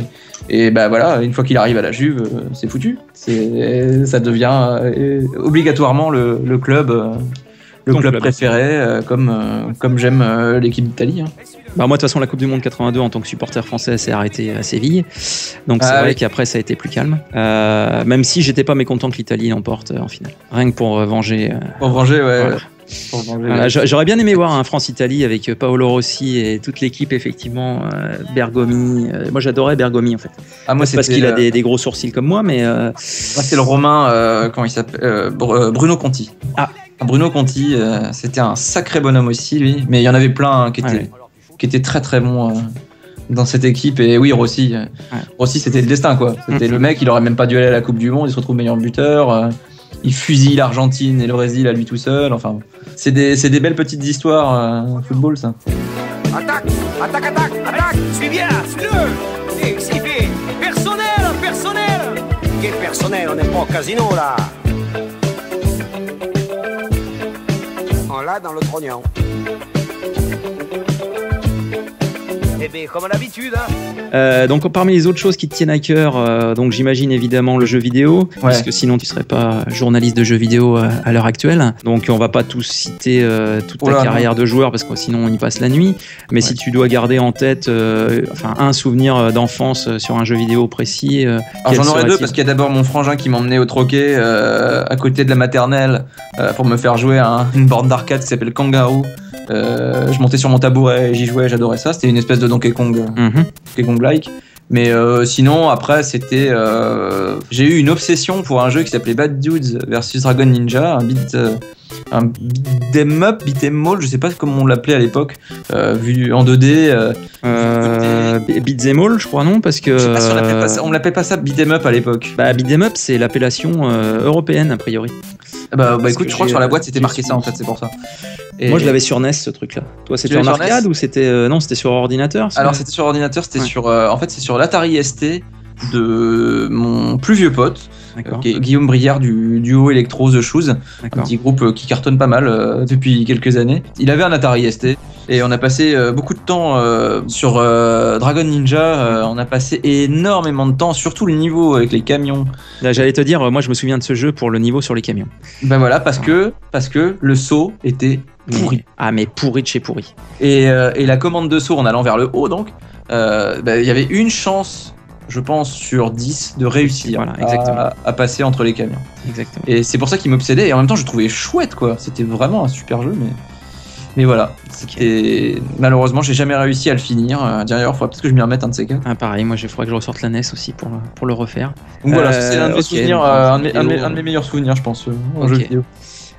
B: et bah voilà, une fois qu'il arrive à la Juve, euh, c'est foutu. C'est, ça devient obligatoirement le, le club, le club,
A: club.
B: préféré, comme, comme j'aime l'équipe d'Italie. hein.
A: Bah moi de toute façon la Coupe du Monde 82 en tant que supporter français s'est arrêté à Séville. Donc c'est
B: Ah
A: vrai
B: oui.
A: qu'après ça a été plus calme. Même si j'étais pas mécontent que l'Italie l'emporte en finale. Rien que pour venger.
B: Pour venger, ouais.
A: Voilà. J'a- J'aurais bien aimé voir un France-Italie avec euh, Paolo Rossi et toute l'équipe effectivement. euh, Bergomi. Euh, moi j'adorais Bergomi en fait.
B: Ah, moi,
A: C'est parce qu'il a des, des gros sourcils comme moi, mais euh,
B: c'est le Romain, euh, comment il s'appelle euh, Br- Bruno Conti.
A: Ah.
B: Bruno Conti, euh, c'était un sacré bonhomme aussi, lui. Mais il y en avait plein hein, qui, étaient,
A: Ouais.
B: qui étaient très très bons euh, dans cette équipe. Et oui, Rossi, Rossi c'était le destin, quoi. C'était
A: Mhm.
B: le mec, il aurait même pas dû aller à la Coupe du Monde, il se retrouve meilleur buteur. Il fusille l'Argentine et le Brésil à lui tout seul. Enfin, c'est des, des belles petites histoires, euh, football, ça.
E: Attaque Attaque, attaque, attaque Suis bien, suis-le Personnel, personnel Quel personnel On n'est pas au casino, là On l'a dans le trognon. Eh bien, comme d'habitude, hein
A: Euh, donc parmi les autres choses qui te tiennent à cœur, euh, donc j'imagine évidemment le jeu vidéo,
B: Ouais.
A: puisque sinon tu serais pas journaliste de jeux vidéo euh, à l'heure actuelle. Donc on va pas tous citer euh, toute ta carrière de joueur parce que sinon on y passe la nuit. Mais si tu dois garder en tête, euh, enfin un souvenir d'enfance sur un jeu vidéo précis, euh,
B: j'en aurais deux parce qu'il y a d'abord mon frangin qui m'emmenait au troquet euh, à côté de la maternelle euh, pour me faire jouer à un- une borne d'arcade qui s'appelle Kangaroo. Euh, je montais sur mon tabouret et j'y jouais, j'adorais ça. C'était une espèce de Donkey Kong,
A: Mhm.
B: Donkey Kong like. Mais euh, sinon après c'était, euh, j'ai eu une obsession pour un jeu qui s'appelait Bad Dudes versus Dragon Ninja, un beat, euh, un beat'em up, beat'em all, je sais pas comment on l'appelait à l'époque, vu en 2D. euh,
A: Euh, Beat'em all, je crois non, parce que
B: je sais pas si on l'appelait pas ça- beat'em up à l'époque.
A: bah, beat'em up c'est l'appellation européenne a priori.
B: Bah, bah écoute, je crois que sur la boîte c'était marqué ça en fait, c'est pour ça. Et-
A: Moi je l'avais sur NES ce truc-là. Toi c'était en
B: sur
A: arcade
B: NES
A: ou c'était euh, non c'était sur ordinateur
B: Alors c'était sur ordinateur, c'était
A: Ouais.
B: sur, euh, en fait c'est sur l'Atari ST de mon plus vieux pote, euh, qui est Guillaume Briard du duo Electro The Shoes, un petit groupe euh, qui cartonne pas mal euh, depuis quelques années. Il avait un Atari ST et on a passé euh, beaucoup de temps euh, sur euh, Dragon Ninja. on a passé énormément de temps, surtout le niveau avec les camions.
A: J'allais te dire, moi je me souviens de ce jeu pour le niveau sur les camions.
B: Ben voilà, parce que parce que le saut était pourri.
A: Ah mais pourri de chez pourri.
B: Et, euh, et la commande de saut en allant vers le haut, donc, euh, bah, il y avait une chance, je pense, sur 10 de réussir
A: Voilà, exactement.
B: à, à passer entre les camions.
A: Exactement.
B: Et c'est pour ça qu'il m'obsédait. Et en même temps, je trouvais chouette, quoi. C'était vraiment un super jeu, mais. Mais voilà, c'était malheureusement j'ai jamais réussi à le finir. D'ailleurs, il faudra peut-être que je m'y remette un de ces quatre.
A: Ah pareil, moi il faudrait que je ressorte la NES aussi pour le, pour le refaire.
B: Donc voilà,
A: Euh,
B: c'est un de mes souvenirs, un, de mes,
A: vidéo,
B: un de mes- un de mes meilleurs souvenirs, je pense, euh, en jeu vidéo.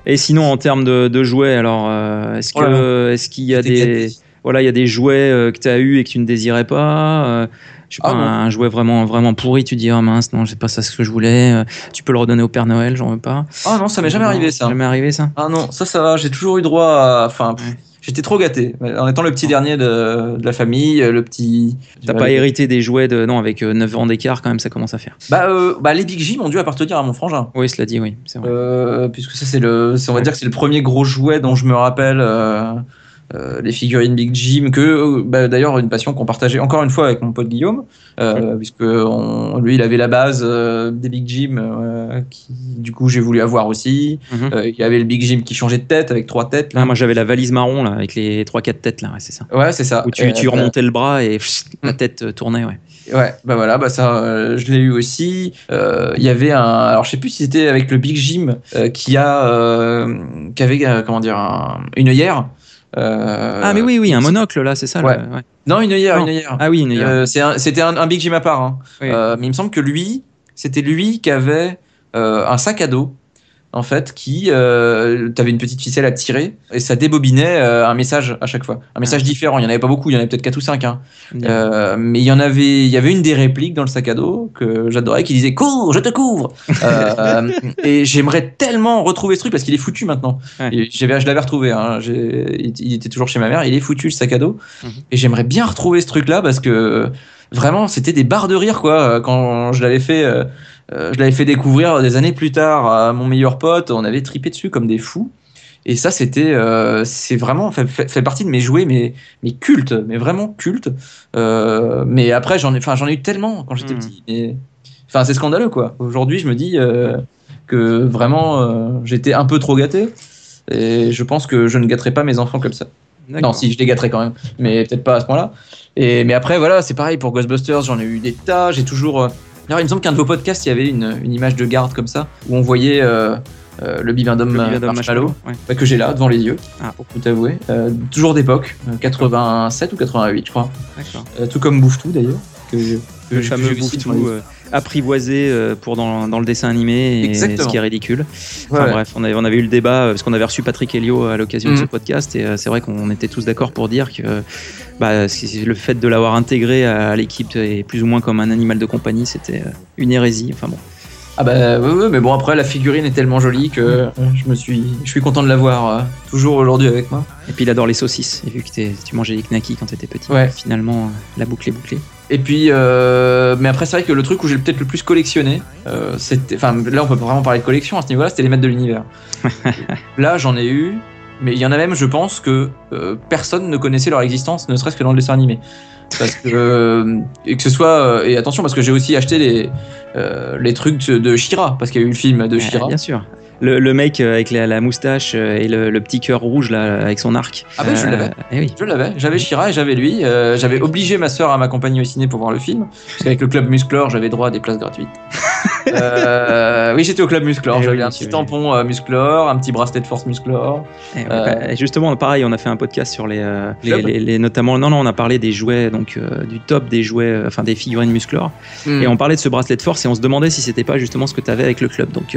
A: Et sinon en termes de, de jouets, alors euh, est-ce
B: Oh
A: est-ce qu'il y a des voilà il y a des jouets euh, que tu as eu et que tu ne désirais pas euh, je sais pas,
B: Ah,
A: un jouet vraiment vraiment pourri, tu dis ah mince non c'est pas ça ce que je voulais. euh, tu peux le redonner au Père Noël, j'en veux pas.
B: Ah non, ça m'est jamais
A: Non,
B: arrivé ça.
A: Jamais arrivé ça.
B: Ah non, ça, ça va. J'ai toujours eu droit à. Enfin,
A: Ouais.
B: j'étais trop gâté. En étant le petit dernier de, de la famille, le petit.
A: T'as pas hérité des jouets de non avec euh, 9 ans d'écart quand même ça commence à faire.
B: Bah, euh, bah, les Big Jim ont dû appartenir à mon frangin.
A: Oui cela dit oui c'est vrai.
B: Euh, puisque ça, c'est le. On va
A: Ouais.
B: dire que c'est le premier gros jouet dont je me rappelle. euh, euh, les figurines Big Jim, que euh, bah, d'ailleurs une passion qu'on partageait encore une fois avec mon pote Guillaume, euh, puisque on- lui il avait la base euh, des Big Jim, euh, qui du coup j'ai voulu avoir aussi. Euh, il y avait le Big Jim qui changeait de tête avec trois têtes. là.
A: Ah, moi j'avais la valise marron là avec les 3-4 têtes là ouais, c'est ça.
B: Ouais, c'est ça.
A: Où tu, tu remontais le bras et pff, la
B: Mm.
A: tête tournait ouais.
B: Ouais, bah voilà, bah ça, je l'ai eu aussi. Euh, Il y avait un, alors je sais plus si c'était avec le Big Jim euh, qui a, euh, qui avait, comment dire, un- une œillère. Euh,
A: Ah mais oui oui un monocle là c'est ça. le-
B: Ouais.
A: ouais.
B: Non, une œillère, une œillère.
A: Ah oui une
B: Euh, C'était un, un Big Jim à part. hein.
A: Oui.
B: Mais il me semble que lui, c'était lui qui avait euh, un sac à dos. En fait, qui, euh, t'avais une petite ficelle à tirer et ça débobinait euh, un message à chaque fois, un message différent. Il y en avait pas beaucoup, il y en avait peut-être 4 ou 5 hein. Euh, mais il y en avait, il y avait une des répliques dans le sac à dos que j'adorais qui disait cours, je te couvre. Euh, et j'aimerais tellement retrouver ce truc parce qu'il est foutu maintenant.
A: Ouais.
B: Et j'avais, je l'avais retrouvé. Hein. Il était toujours chez ma mère. Il est foutu le sac à dos.
A: Mhm.
B: Et j'aimerais bien retrouver ce truc-là parce que vraiment c'était des barres de rire quoi quand je l'avais fait. Euh, je l'avais fait découvrir des années plus tard à mon meilleur pote. On avait tripé dessus comme des fous. Et ça, c'était, euh, c'est vraiment fait, fait, fait partie de mes jouets, mais, mais cultes, mais vraiment cultes. Euh, mais après, j'en ai, enfin, j'en ai eu tellement quand j'étais
A: Mhm.
B: petit. Mais, enfin, c'est scandaleux, quoi. Aujourd'hui, je me dis que vraiment, j'étais un peu trop gâté. Et je pense que je ne gâterai pas mes enfants comme ça. Non, si, je les gâterai quand même, mais peut-être pas à ce point-là. Et mais après, voilà, c'est pareil pour Ghostbusters, j'en ai eu des tas. J'ai toujours. D'ailleurs, il me semble qu'un de vos podcasts, il y avait une, une image de garde comme ça, où on voyait euh, euh, le bibendum
A: Le
B: euh, marshmallow,
A: ouais.
B: bah, que j'ai là devant les yeux,
A: Ah.
B: pour tout avouer. Euh, toujours d'époque, euh, 87 ou 88, je crois. Tout comme Bouffe-Tout d'ailleurs. Que je- que
A: Le fameux bouffe-tout apprivoisé euh, pour dans, dans le dessin animé, et
B: Exactement.
A: ce qui est ridicule.
B: Ouais,
A: Enfin
B: ouais.
A: bref, on avait, on avait eu le débat euh, parce qu'on avait reçu Patrick Helio à l'occasion de
B: Mhm.
A: ce podcast et euh, c'est vrai qu'on était tous d'accord pour dire que bah, le fait de l'avoir intégré à, l'équipe et plus ou moins comme un animal de compagnie, c'était une hérésie. Enfin bon.
B: Ah bah ouais, mais bon après la figurine est tellement jolie que euh, je me suis, je suis content de l'avoir euh, toujours aujourd'hui avec moi.
A: Et puis il adore les saucisses. Et vu que tu mangeais les knackis quand t'étais petit,
B: Ouais.
A: finalement la boucle est bouclée.
B: Et puis, euh, mais après, c'est vrai que le truc où j'ai peut-être le plus collectionné, euh, c'était, enfin, là, on peut vraiment parler de collection à ce niveau-là, c'était les maîtres de l'univers. là, j'en ai eu, mais il y en a même, je pense que euh, personne ne connaissait leur existence, ne serait-ce que dans le dessin animé. Parce que, et que ce soit, euh, et attention, parce que j'ai aussi acheté les, euh, les trucs de Shira, parce qu'il y a eu le film de Shira.
A: bien sûr. Le, le mec euh, avec la, la moustache et le, le petit cœur rouge là avec son arc.
B: Ah ben, je l'avais.
A: eh oui.
B: Je l'avais, j'avais Shira et j'avais lui. Euh, j'avais obligé ma sœur à m'accompagner au ciné pour voir le film, parce qu'avec le club Musclor, j'avais droit à des places gratuites. Euh, oui, j'étais au club Musclor.
A: Eh
B: J'avais
A: oui,
B: un petit tampon euh, Musclor, un petit bracelet de force Musclor.
A: Eh ouais,
B: Euh,
A: bah, justement, pareil, on a fait un podcast sur les, euh, les,
B: Club.
A: les- les- notamment, non, non, on a parlé des jouets, donc du top des jouets, enfin des figurines Musclor,
B: Hmm.
A: et on parlait de ce bracelet de force et on se demandait si c'était pas justement ce que tu avais avec le club. Donc,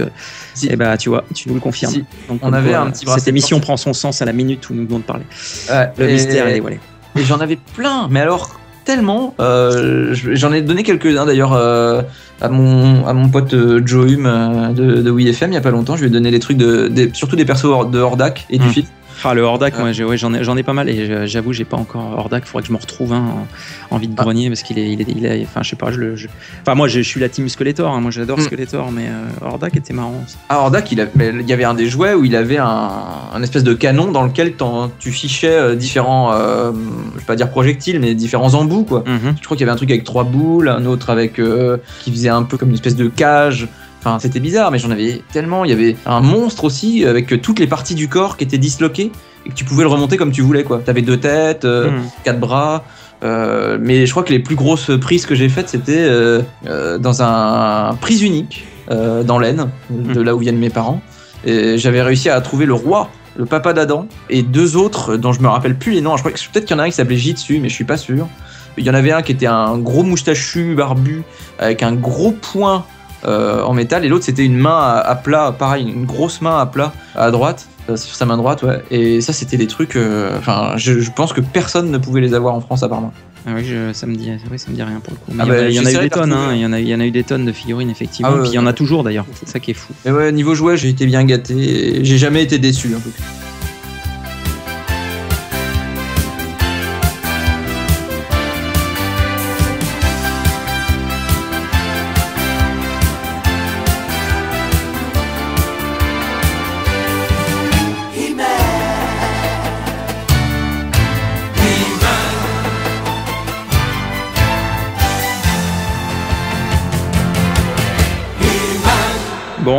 B: Si.
A: eh bah, tu vois, tu nous le confirmes.
B: Si.
A: Donc,
B: On avait un petit bracelet
A: Cette émission prend son sens à la minute où nous venons de parler.
B: Ouais,
A: Le
B: et-
A: mystère est dévoilé.
B: Et j'en avais plein, mais alors tellement. euh, je- j'en ai donné quelques-uns d'ailleurs euh, à, mon, à mon pote euh, Joe Hume euh, de, de WeFM il y a pas longtemps. Je lui ai donné des trucs, de, des- surtout des persos de Hordak et du
A: Hmm.
B: film.
A: Ah, le Hordak,
B: Ouais.
A: moi, ouais, j'en ai, ai pas mal et je- j'avoue, j'ai pas encore Hordak. Faudrait que je me retrouve un en, en vide
B: Ah.
A: grenier parce qu'il est, il est, il est- enfin, je sais pas, je le, je- enfin, moi, je, je suis la team Skeletor. hein, moi, j'adore
B: Mm.
A: Skeletor, mais euh, Hordak était marrant. aussi.
B: Ah, Hordak, il, a- il y avait un des jouets où il avait un, un espèce de canon dans lequel tu fichais euh, différents, euh, je vais pas dire projectiles, mais différents embouts quoi.
A: Mhm.
B: Je crois qu'il y avait un truc avec trois boules, un autre avec euh, qui faisait un peu comme une espèce de cage. Enfin, c'était bizarre, mais j'en avais tellement. Il y avait un monstre aussi avec toutes les parties du corps qui étaient disloquées et que tu pouvais le remonter comme tu voulais. quoi. T'avais deux têtes, euh,
A: Mhm.
B: quatre bras. euh, mais je crois que les plus grosses prises que j'ai faites, c'était euh, dans un prise unique dans l'Aisne, de
A: Mhm.
B: là où viennent mes parents. Et j'avais réussi à trouver le roi, le papa d'Adam, et deux autres dont je me rappelle plus les noms. Je crois que peut-être qu'il y en a un qui s'appelait Jitsu, mais je suis pas sûr. Il y en avait un qui était un gros moustachu barbu avec un gros poing euh, en métal, et l'autre c'était une main à, à plat, pareil, une grosse main à plat à droite, euh, sur sa main droite, ouais. Et ça c'était des trucs. euh, Enfin, je, je pense que personne ne pouvait les avoir en France à part moi.
A: Ah oui, je- ça me dit, oui, ça me dit rien pour le coup.
B: Ah
A: il y en a-
B: bah,
A: il y en a eu des tonnes, hein, il y en a, il y en a eu des tonnes de figurines effectivement.
B: Ah
A: Puis il y en a toujours d'ailleurs. C'est ça qui est fou.
B: Mais ouais, niveau jouet, j'ai été bien gâté. J'ai jamais été déçu en tout cas.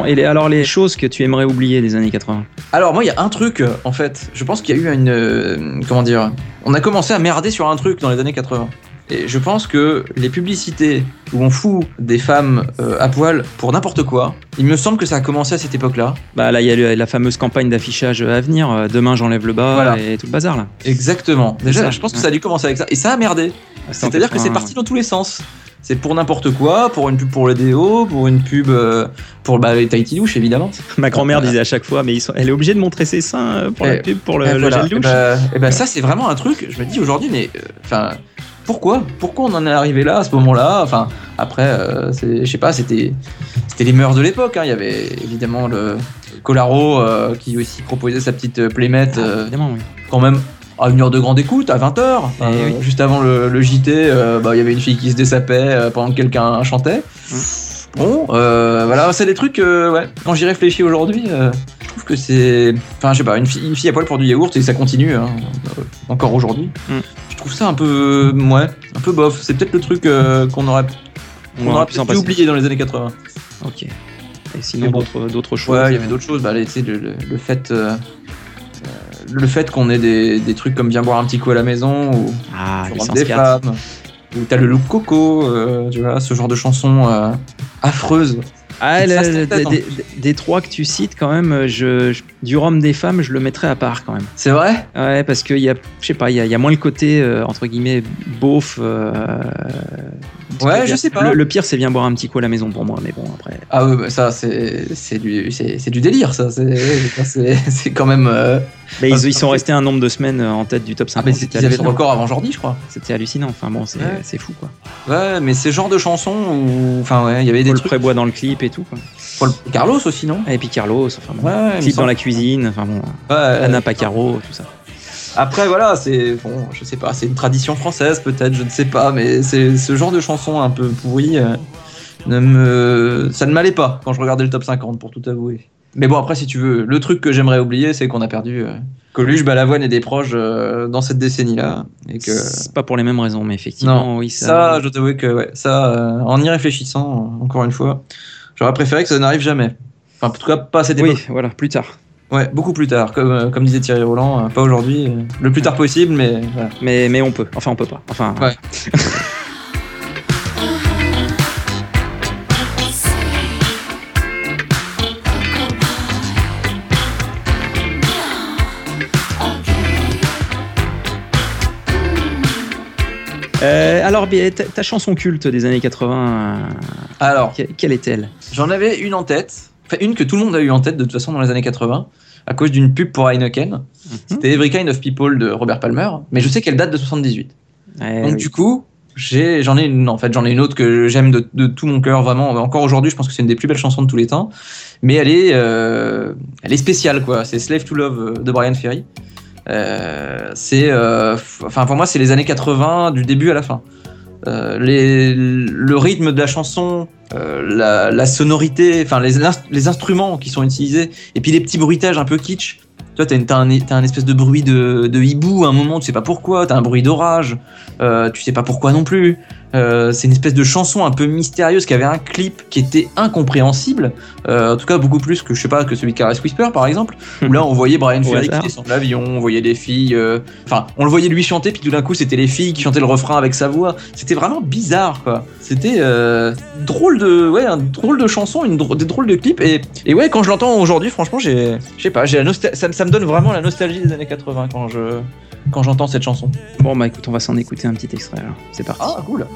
A: Et alors les choses que tu aimerais oublier des années 80.
B: Alors moi il y a un truc euh, en fait, je pense qu'il y a eu une euh, comment dire, on a commencé à merder sur un truc dans les années 80. Et je pense que les publicités où on fout des femmes euh, à poil pour n'importe quoi, il me semble que ça a commencé à cette époque-là.
A: Bah là, il y a le- la fameuse campagne d'affichage à venir. euh, Demain, j'enlève le bas
B: Voilà.
A: et tout le bazar là.
B: Exactement. Déjà,
A: ça,
B: je pense que ça a dû commencer avec ça. Et ça a merdé. C'est-à-dire que c'est
A: 80,
B: parti dans tous les sens. C'est pour n'importe quoi, pour une pub pour le déo, pour une pub euh, pour bah, les Tahiti douche évidemment.
A: Ma grand-mère
B: Voilà.
A: disait à chaque fois, mais ils sont- elle est obligée de montrer ses seins pour la
B: Et-
A: pub, pour le,
B: Et
A: le
B: voilà.
A: gel
B: Et
A: douche.
B: bah, et bah, ça c'est vraiment un truc. Je me dis aujourd'hui, mais euh, enfin. Pourquoi? Pourquoi on en est arrivé là à ce moment-là? Enfin, après, euh, je sais pas, c'était c'était les mœurs de l'époque. hein. Il y avait évidemment le Colaro euh, qui aussi proposait sa petite euh, playmate
A: Ah,
B: euh,
A: évidemment, oui.
B: quand même à une heure de grande écoute, à 20h.
A: Eh oui.
B: Juste avant le, le JT, bah, il y avait une fille qui se dessapait pendant que quelqu'un chantait.
A: Hum.
B: Bon, voilà, c'est des trucs, ouais, quand j'y réfléchis aujourd'hui, euh, trouve que c'est. Enfin, je sais pas, une fille, une fille à poil pour du yaourt et ça continue, hein, encore aujourd'hui.
A: Mm.
B: Trouve ça un peu. Ouais, un peu bof. C'est peut-être le truc euh, qu'on aurait,
A: On aurait
B: aurait
A: pu
B: oublier dans les années 80.
A: Ok. Et sinon,
B: bon.
A: d'autres d'autres choses.
B: Ouais, il y
A: euh,
B: avait d'autres choses. Bah, les- le, le- le fait. euh, euh, le fait qu'on ait des, des trucs comme Viens boire un petit coup à la maison ou
A: Ah,
B: des
A: 4.
B: femmes ou t'as le loup coco, euh, tu vois, ce genre de chansons euh, affreuses.
A: Ah, le-
B: te fasse
A: le-
B: la tête,
A: des, des- des trois que tu cites, quand même, je, je- du rhum des femmes, je le mettrais à part quand même.
B: C'est vrai?
A: Ouais, parce qu'il y a, je sais pas, il y a, il y a moins le côté, euh, entre guillemets, beauf. euh,
B: Ouais, je sais pas.
A: Le, le pire, c'est bien boire un petit coup à la maison pour moi, mais bon, après.
B: Ah ouais, bah, ça c'est du du délire ça. C'est quand même. euh,
A: Mais
B: Ah,
A: ils, ils sont restés un nombre de semaines en tête du top
B: Ah
A: 50.
B: mais
A: c'était
B: ils avaient record avant Jordi, je crois.
A: C'était hallucinant. Enfin bon, c'est
B: Ouais.
A: fou quoi.
B: Ouais, mais ces genres de chansons où enfin ouais, il y avait des
A: Paul. Prébois dans le clip et tout. Quoi.
B: Paul Carlos aussi non?
A: Et puis Carlos, enfin bon.
B: Ouais,
A: clip dans la cuisine, enfin bon.
B: Ouais,
A: Anna Pacaro, tout ça.
B: Après voilà, c'est bon, je sais pas, c'est une tradition française peut-être, je ne sais pas, mais c'est ce genre de chansons un peu pourries euh, ne me ça ne m'allait pas quand je regardais le top 50 pour tout avouer. Mais bon après si tu veux, le truc que j'aimerais oublier c'est qu'on a perdu euh, Coluche, Balavoine et des proches euh, dans cette décennie-là et que
A: C'est pas pour les mêmes raisons, mais effectivement, oui, ça.
B: Ça, je t'avoue que ouais, ça, euh, en y réfléchissant, encore une fois, j'aurais préféré que ça n'arrive jamais. Enfin, en tout cas, pas à cette
A: oui,
B: époque.
A: voilà, plus tard.
B: Ouais, beaucoup plus tard, comme, euh, comme disait Thierry Roland, euh, pas aujourd'hui, euh, le plus tard possible, mais voilà.
A: Mais, mais on peut. Enfin, on peut pas. Enfin,
B: Ouais.
A: Euh, alors, ta, chanson culte des années 80, euh,
B: Alors,
A: que- quelle est-elle?
B: J'en avais une en tête, enfin une que tout le monde a eu en tête de toute façon dans les années 80, à cause d'une pub pour Heineken.
A: Mhm.
B: C'était Every Kind of People de Robert Palmer, mais je sais qu'elle date de 78.
A: Eh
B: Donc
A: oui.
B: du coup, j'ai, j'en ai une, en fait, j'en ai une autre que j'aime de, de tout mon cœur, vraiment. Encore aujourd'hui, je pense que c'est une des plus belles chansons de tous les temps. Mais elle est, euh, elle est spéciale, quoi. C'est Slave to Love de Brian Ferry. Euh, c'est, euh, enfin, pour moi, c'est les années 80 du début à la fin. Euh, le rythme de la chanson, euh, la, sonorité, enfin les, inst- les instruments qui sont utilisés, et puis les petits bruitages un peu kitsch. Toi, t'as, un, espèce de bruit de, de hibou à un moment, tu sais pas pourquoi, t'as un bruit d'orage, euh, tu sais pas pourquoi non plus. Euh, c'est une espèce de chanson un peu mystérieuse qui avait un clip qui était incompréhensible, euh, en tout cas beaucoup plus que je sais pas que celui de Caress Whisper par exemple, où là on voyait Brian Ferry qui descend de l'avion, on voyait des filles, euh, enfin on le voyait lui chanter puis tout d'un coup c'était les filles qui chantaient le refrain avec sa voix. C'était vraiment bizarre quoi. C'était drôle de ouais un drôle de chanson, une drôle, des drôles de clips et, et ouais quand je l'entends aujourd'hui franchement j'ai je sais pas j'ai ça, me- ça me donne vraiment la nostalgie des années 80 quand je quand j'entends cette chanson.
A: Bon, bah écoute, on va s'en écouter un petit extrait alors. C'est parti.
B: Ah cool.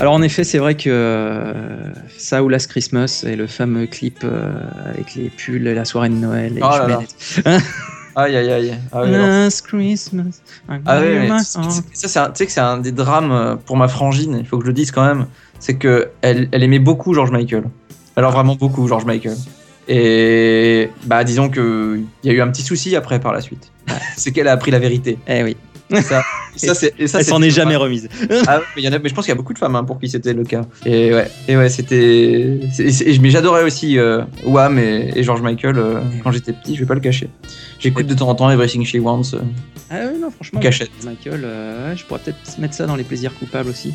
A: Alors, en effet, c'est vrai que euh, ça ou Last Christmas et le fameux clip euh, avec les pulls et la soirée de Noël. Et
B: Oh là là.
A: mets-
B: Aïe aïe aïe. Ah, oui.
A: Last Christmas.
B: Ah
A: you
B: mais ça tu sais que c'est un des drames euh, pour ma frangine, il faut que je le dise quand même, c'est que elle, elle aimait beaucoup George Michael. Alors vraiment beaucoup George Michael. Et bah disons que il y a eu un petit souci après par la suite. c'est qu'elle a appris la vérité.
A: Eh oui.
B: Ça, ça, c'est, et ça,
A: Elle s'en est jamais remise.
B: Ah mais, il y en a, mais je pense qu'il y a beaucoup de femmes hein, pour qui c'était le cas. Et ouais, et ouais c'était. mais j'adorais aussi euh, Wham et, et George Michael euh, quand j'étais petit, je vais pas le cacher. J'écoute de temps en temps Everything She Wants. euh,
A: Ah non, franchement.
B: Cachette.
A: Michael, je pourrais peut-être mettre ça dans les plaisirs coupables aussi.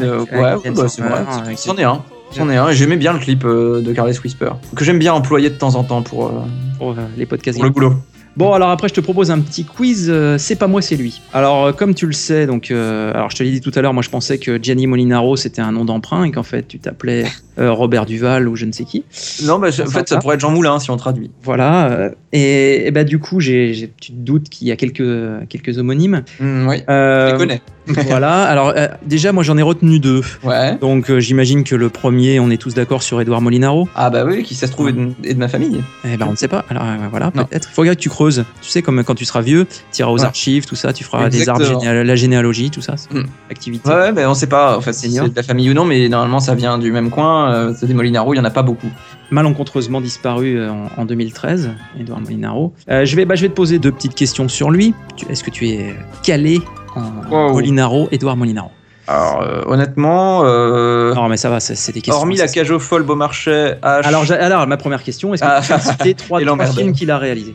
B: Ouais, bah, c'est vrai. C'en est un. C'en est un. Et j'aimais bien le clip de Carles Whisper. Que j'aime bien employer de temps en temps pour,
A: Pour les podcasts.
B: pour le boulot.
A: Bon, alors après, je te propose un petit quiz. euh, c'est pas moi, c'est lui. Alors, euh, comme tu le sais, donc, euh, alors je te l'ai dit tout à l'heure, moi je pensais que Gianni Molinaro c'était un nom d'emprunt et qu'en fait tu t'appelais Robert Duval ou je ne sais qui.
B: Non, bah, je- en fait, ça pourrait être Jean Moulin si on traduit.
A: Voilà. euh, et, et bah, du coup, j'ai, j'ai- tu te doutes qu'il y a quelques, quelques homonymes.
B: Hmm, oui, je
A: Euh,
B: les connais.
A: voilà. Alors, euh, déjà, moi, j'en ai retenu deux.
B: Ouais.
A: Donc, euh, j'imagine que le premier, on est tous d'accord sur Édouard Molinaro.
B: Ah bah oui, qui ça se trouve est de, est de ma famille.
A: Eh ben, on ne sait pas. Alors, euh, voilà,
B: Non.
A: peut-être. Il faut regarder que tu creuses. Tu sais, comme quand tu seras vieux, tu iras aux
B: Ouais.
A: archives, tout ça, tu feras des arbres la généalogie, tout ça. c'est une
B: Mm.
A: Activité.
B: Ouais, mais on sait pas en fait, si c'est de la famille ou non, mais normalement ça vient du même coin. Euh, c'est des Molinaro, il y en a pas beaucoup.
A: malencontreusement disparu euh, en, en 2013, Edouard Molinaro. Euh, je, vais, bah, je vais te poser deux petites questions sur lui. Tu- Est-ce que tu es calé en
B: Wow.
A: Molinaro, Edouard Molinaro?
B: Alors euh, honnêtement, euh,
A: Non, mais ça va, c'est c'est des questions.
B: hormis la cage au folle Beaumarchais, H.
A: Alors, ma première question, est-ce que
B: Ah.
A: tu peux citer trois, films qu'il a réalisés?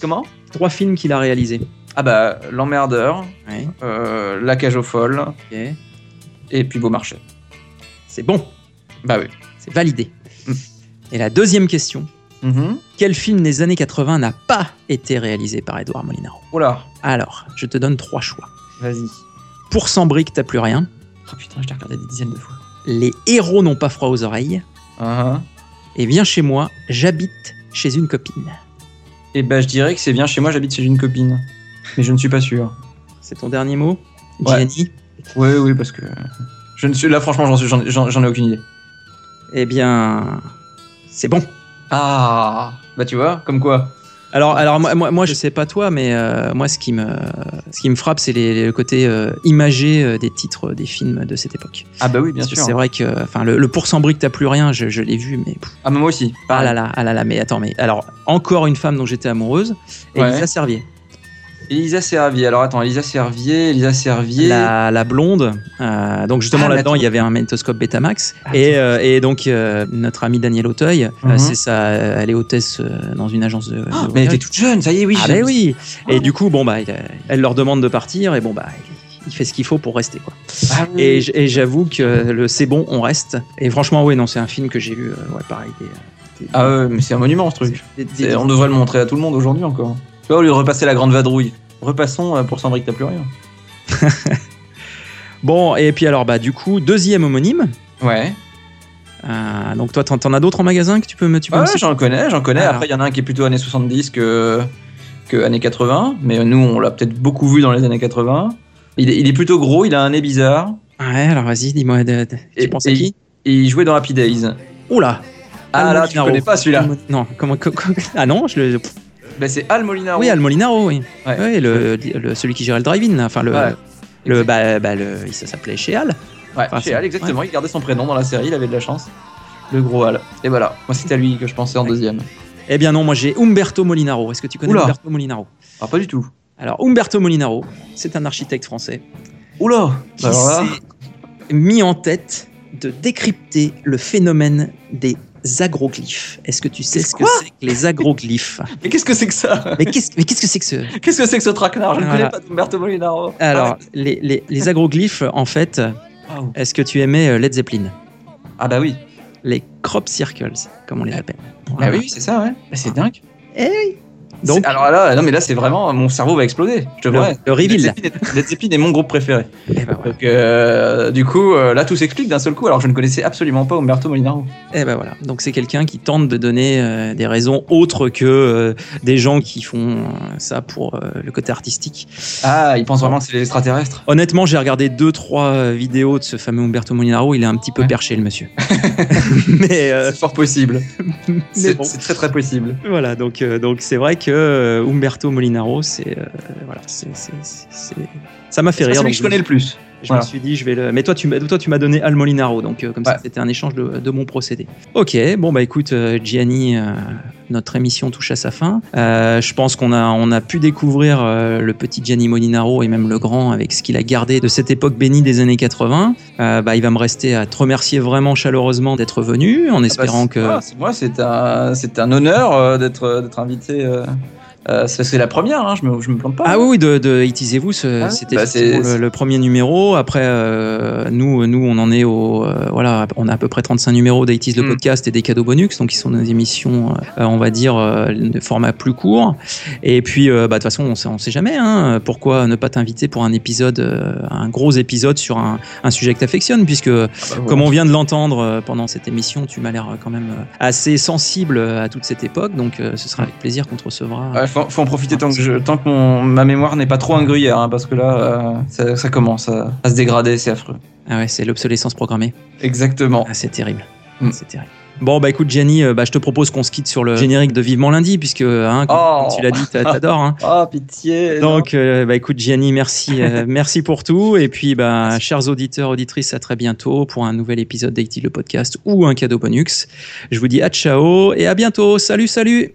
B: Comment?
A: Trois films qu'il a réalisés.
B: Ah bah l'emmerdeur,
A: Ouais,
B: euh, la cage au folle et puis Beaumarchais.
A: C'est bon,
B: Bah oui.
A: c'est validé.
B: Mm.
A: Et la deuxième question,
B: Mhm.
A: quel film des années 80 n'a pas été réalisé par Edouard Molinaro?
B: Oula,
A: Alors, je te donne trois choix.
B: vas-y.
A: Pour 100 briques, t'as plus rien.
B: Oh putain, je l'ai regardé des dizaines de fois.
A: Les héros n'ont pas froid aux oreilles.
B: Mhm.
A: Et viens chez moi, j'habite chez une copine.
B: Et bah je dirais que c'est bien chez moi, j'habite chez une copine, mais je ne suis pas sûr.
A: C'est ton dernier mot?
B: Ouais.
A: Gianni?
B: Oui, oui, parce que je ne suis là, franchement, j'en ai aucune idée.
A: Eh bien, c'est bon.
B: Ah, bah tu vois, comme quoi.
A: Alors, alors moi, moi, moi, je sais pas toi, mais euh, moi, ce qui me, ce qui me frappe, c'est les, le côté euh, imagé euh, des titres des films de cette époque.
B: Ah bah oui, bien
A: Parce
B: sûr.
A: C'est vrai que, enfin, le, le pour 100 briques, t'as plus rien, je, je l'ai vu, mais pff,
B: Ah, mais moi aussi.
A: ah là là, ah là là, mais attends, mais alors encore une femme dont j'étais amoureuse,
B: Ouais.
A: Elisa Servier,
B: Elisa Servier. Alors attends, Elisa Servier, Elisa Servier.
A: la, la blonde. euh, donc justement
B: Ah,
A: là-dedans, il y avait un magnétoscope Betamax,
B: Ah,
A: et, euh, et donc euh, notre amie Danielle Auteuil,
B: Mhm.
A: c'est ça, elle est hôtesse dans une agence de. de
B: Oh, mais elle était toute jeune, ça y est, oui.
A: Ah ben oui. Et du coup, bon bah, elle leur demande de partir et bon bah, il, fait ce qu'il faut pour rester quoi.
B: Ah oui.
A: Et, j'avoue que le c'est bon, on reste. Et franchement, oui, non, c'est un film que j'ai vu, euh, ouais, pareil. Des, des-
B: Ah ouais, mais c'est un monument ce truc.
A: des-
B: on devrait le montrer à tout le monde aujourd'hui encore. Vois, au lieu de repasser la grande vadrouille. Repassons euh, pour 100 briques, t'as plus rien.
A: Bon, et puis alors bah du coup, deuxième homonyme.
B: Ouais.
A: Euh, donc toi, t'en as d'autres en magasin que tu peux me, tu peux
B: Ah ouais, j'en connais, j'en connais.
A: Alors.
B: Après, il y en a un qui est plutôt années 70 que, que années 80. Mais nous, on l'a peut-être beaucoup vu dans les années 80. Il est, il est plutôt gros, il a un nez bizarre.
A: Ouais, alors vas-y, dis-moi, tu
B: Et-
A: penses à qui
B: Et il jouait dans Happy Days.
A: Oula
B: Ah
A: Al
B: là, tu
A: Molinaro.
B: connais pas celui-là.
A: Non, comment, co- co- Ah non, je le...
B: Ben, c'est Al Molinaro.
A: Oui, Al Molinaro, oui.
B: Ouais.
A: Ouais, le, le- celui qui gérait le drive-in, là. enfin le,
B: Ouais.
A: le, bah, bah, le, il s'appelait chez Al.
B: Ouais,
A: Enfin,
B: chez
A: c'est-
B: Al, exactement. Il gardait son prénom dans la série, il avait de la chance. Le gros Al. Et voilà, moi c'était à lui que je pensais en deuxième.
A: Eh bien non, moi j'ai Umberto Molinaro. Est-ce que tu connais
B: Oula.
A: Umberto Molinaro?
B: Ah, pas du tout.
A: Alors Umberto Molinaro, c'est un architecte français
B: Oula
A: qui
B: Bah, alors là,
A: s'est mis en tête de décrypter le phénomène des agroglyphes. Est-ce que tu sais ce que c'est que les agroglyphes
B: Mais qu'est-ce que c'est que ça
A: Mais qu'est-ce qu'est-ce que c'est que ce
B: Qu'est-ce que c'est que ce traquenard Je ne connais pas d'Umberto Molinaro.
A: Alors, les, les, les agroglyphes, en fait,
B: Ah,
A: est-ce que tu aimais euh, Led Zeppelin?
B: Ah bah oui.
A: Les crop circles, comme on les appelle.
B: Bah
A: Voilà.
B: oui, c'est ça, ouais. Bah, c'est dingue.
A: Eh oui.
B: Donc, alors là, non mais là c'est vraiment mon cerveau va exploser. Je te
A: le,
B: vois.
A: le reveal.
B: Led Zeppelin est- mon groupe préféré.
A: Eh ben voilà.
B: Donc euh, du coup, euh, là tout s'explique d'un seul coup. Alors je ne connaissais absolument pas Umberto Molinaro.
A: Eh ben voilà. Donc c'est quelqu'un qui tente de donner euh, des raisons autres que euh, des gens qui font ça pour le côté artistique.
B: Ah, il pense vraiment que c'est les extraterrestres.
A: Honnêtement, j'ai regardé deux trois vidéos de ce fameux Umberto Molinaro. Il est un petit peu
B: Ouais.
A: perché le monsieur. mais
B: C'est fort possible. C'est
A: bon.
B: très très possible.
A: Voilà, donc donc c'est vrai que euh, Umberto Molinaro, c'est euh, voilà, c'est ça m'a fait
B: C'est
A: rire.
B: celui
A: donc
B: que je connais le plus.
A: Je
B: Voilà.
A: me suis dit, je vais le. Mais toi, tu m'as, toi, tu m'as donné Al Molinaro, donc euh, comme ça, c'était un échange de, de mon procédé. Ok, bon bah écoute, euh, Gianni, euh, notre émission touche à sa fin. Euh, je pense qu'on a, on a pu découvrir le petit Gianni Molinaro et même le grand avec ce qu'il a gardé de cette époque bénie des années 80. Euh, bah, il va me rester à te remercier vraiment chaleureusement d'être venu, en espérant
B: Ah bah,
A: que.
B: c'est- voilà, c'est moi, c'est un, c'est un honneur d'être, d'être invité. Euh, c'est la première, hein, je me, je me plante pas.
A: Ah oui, oui, de, de ce-
B: Ah,
A: c'était
B: bah,
A: le, le premier numéro. Après, euh, nous, nous, on en est au, euh, voilà, on a à peu près 35 numéros d'Aitis le
B: Mm.
A: podcast et des cadeaux bonus, donc qui sont des émissions, euh, on va dire, euh, de format plus court. Et puis, euh, bah, de toute façon, on sait, on sait jamais. Hein, pourquoi ne pas t'inviter pour un épisode, euh, un gros épisode sur un, un sujet que t'affectionnes, puisque comme on vient de l'entendre euh, pendant cette émission, tu m'as l'air quand même assez sensible à toute cette époque, donc euh, ce sera avec plaisir qu'on te recevra.
B: Ouais, faut, faut en profiter tant que, je, tant que mon- ma mémoire n'est pas trop un gruyère, hein, parce que là, euh, ça, ça commence à, à se dégrader, c'est affreux.
A: Ah ouais, c'est l'obsolescence programmée.
B: Exactement.
A: Ah, c'est terrible.
B: Mm.
A: C'est terrible. Bon, bah écoute, Jenny, euh, bah, je te propose qu'on se quitte sur le générique de Vivement lundi, puisque, hein, comme,
B: Oh.
A: comme tu l'as dit, t'a- t'adores. Hein.
B: Ah, pitié.
A: Donc, euh, bah écoute, Gianni, merci, euh, merci pour tout. Et puis, bah, chers auditeurs, auditrices, à très bientôt pour un nouvel épisode d'Haïti le podcast ou un cadeau bonus. Je vous dis à ciao et à bientôt. Salut, salut.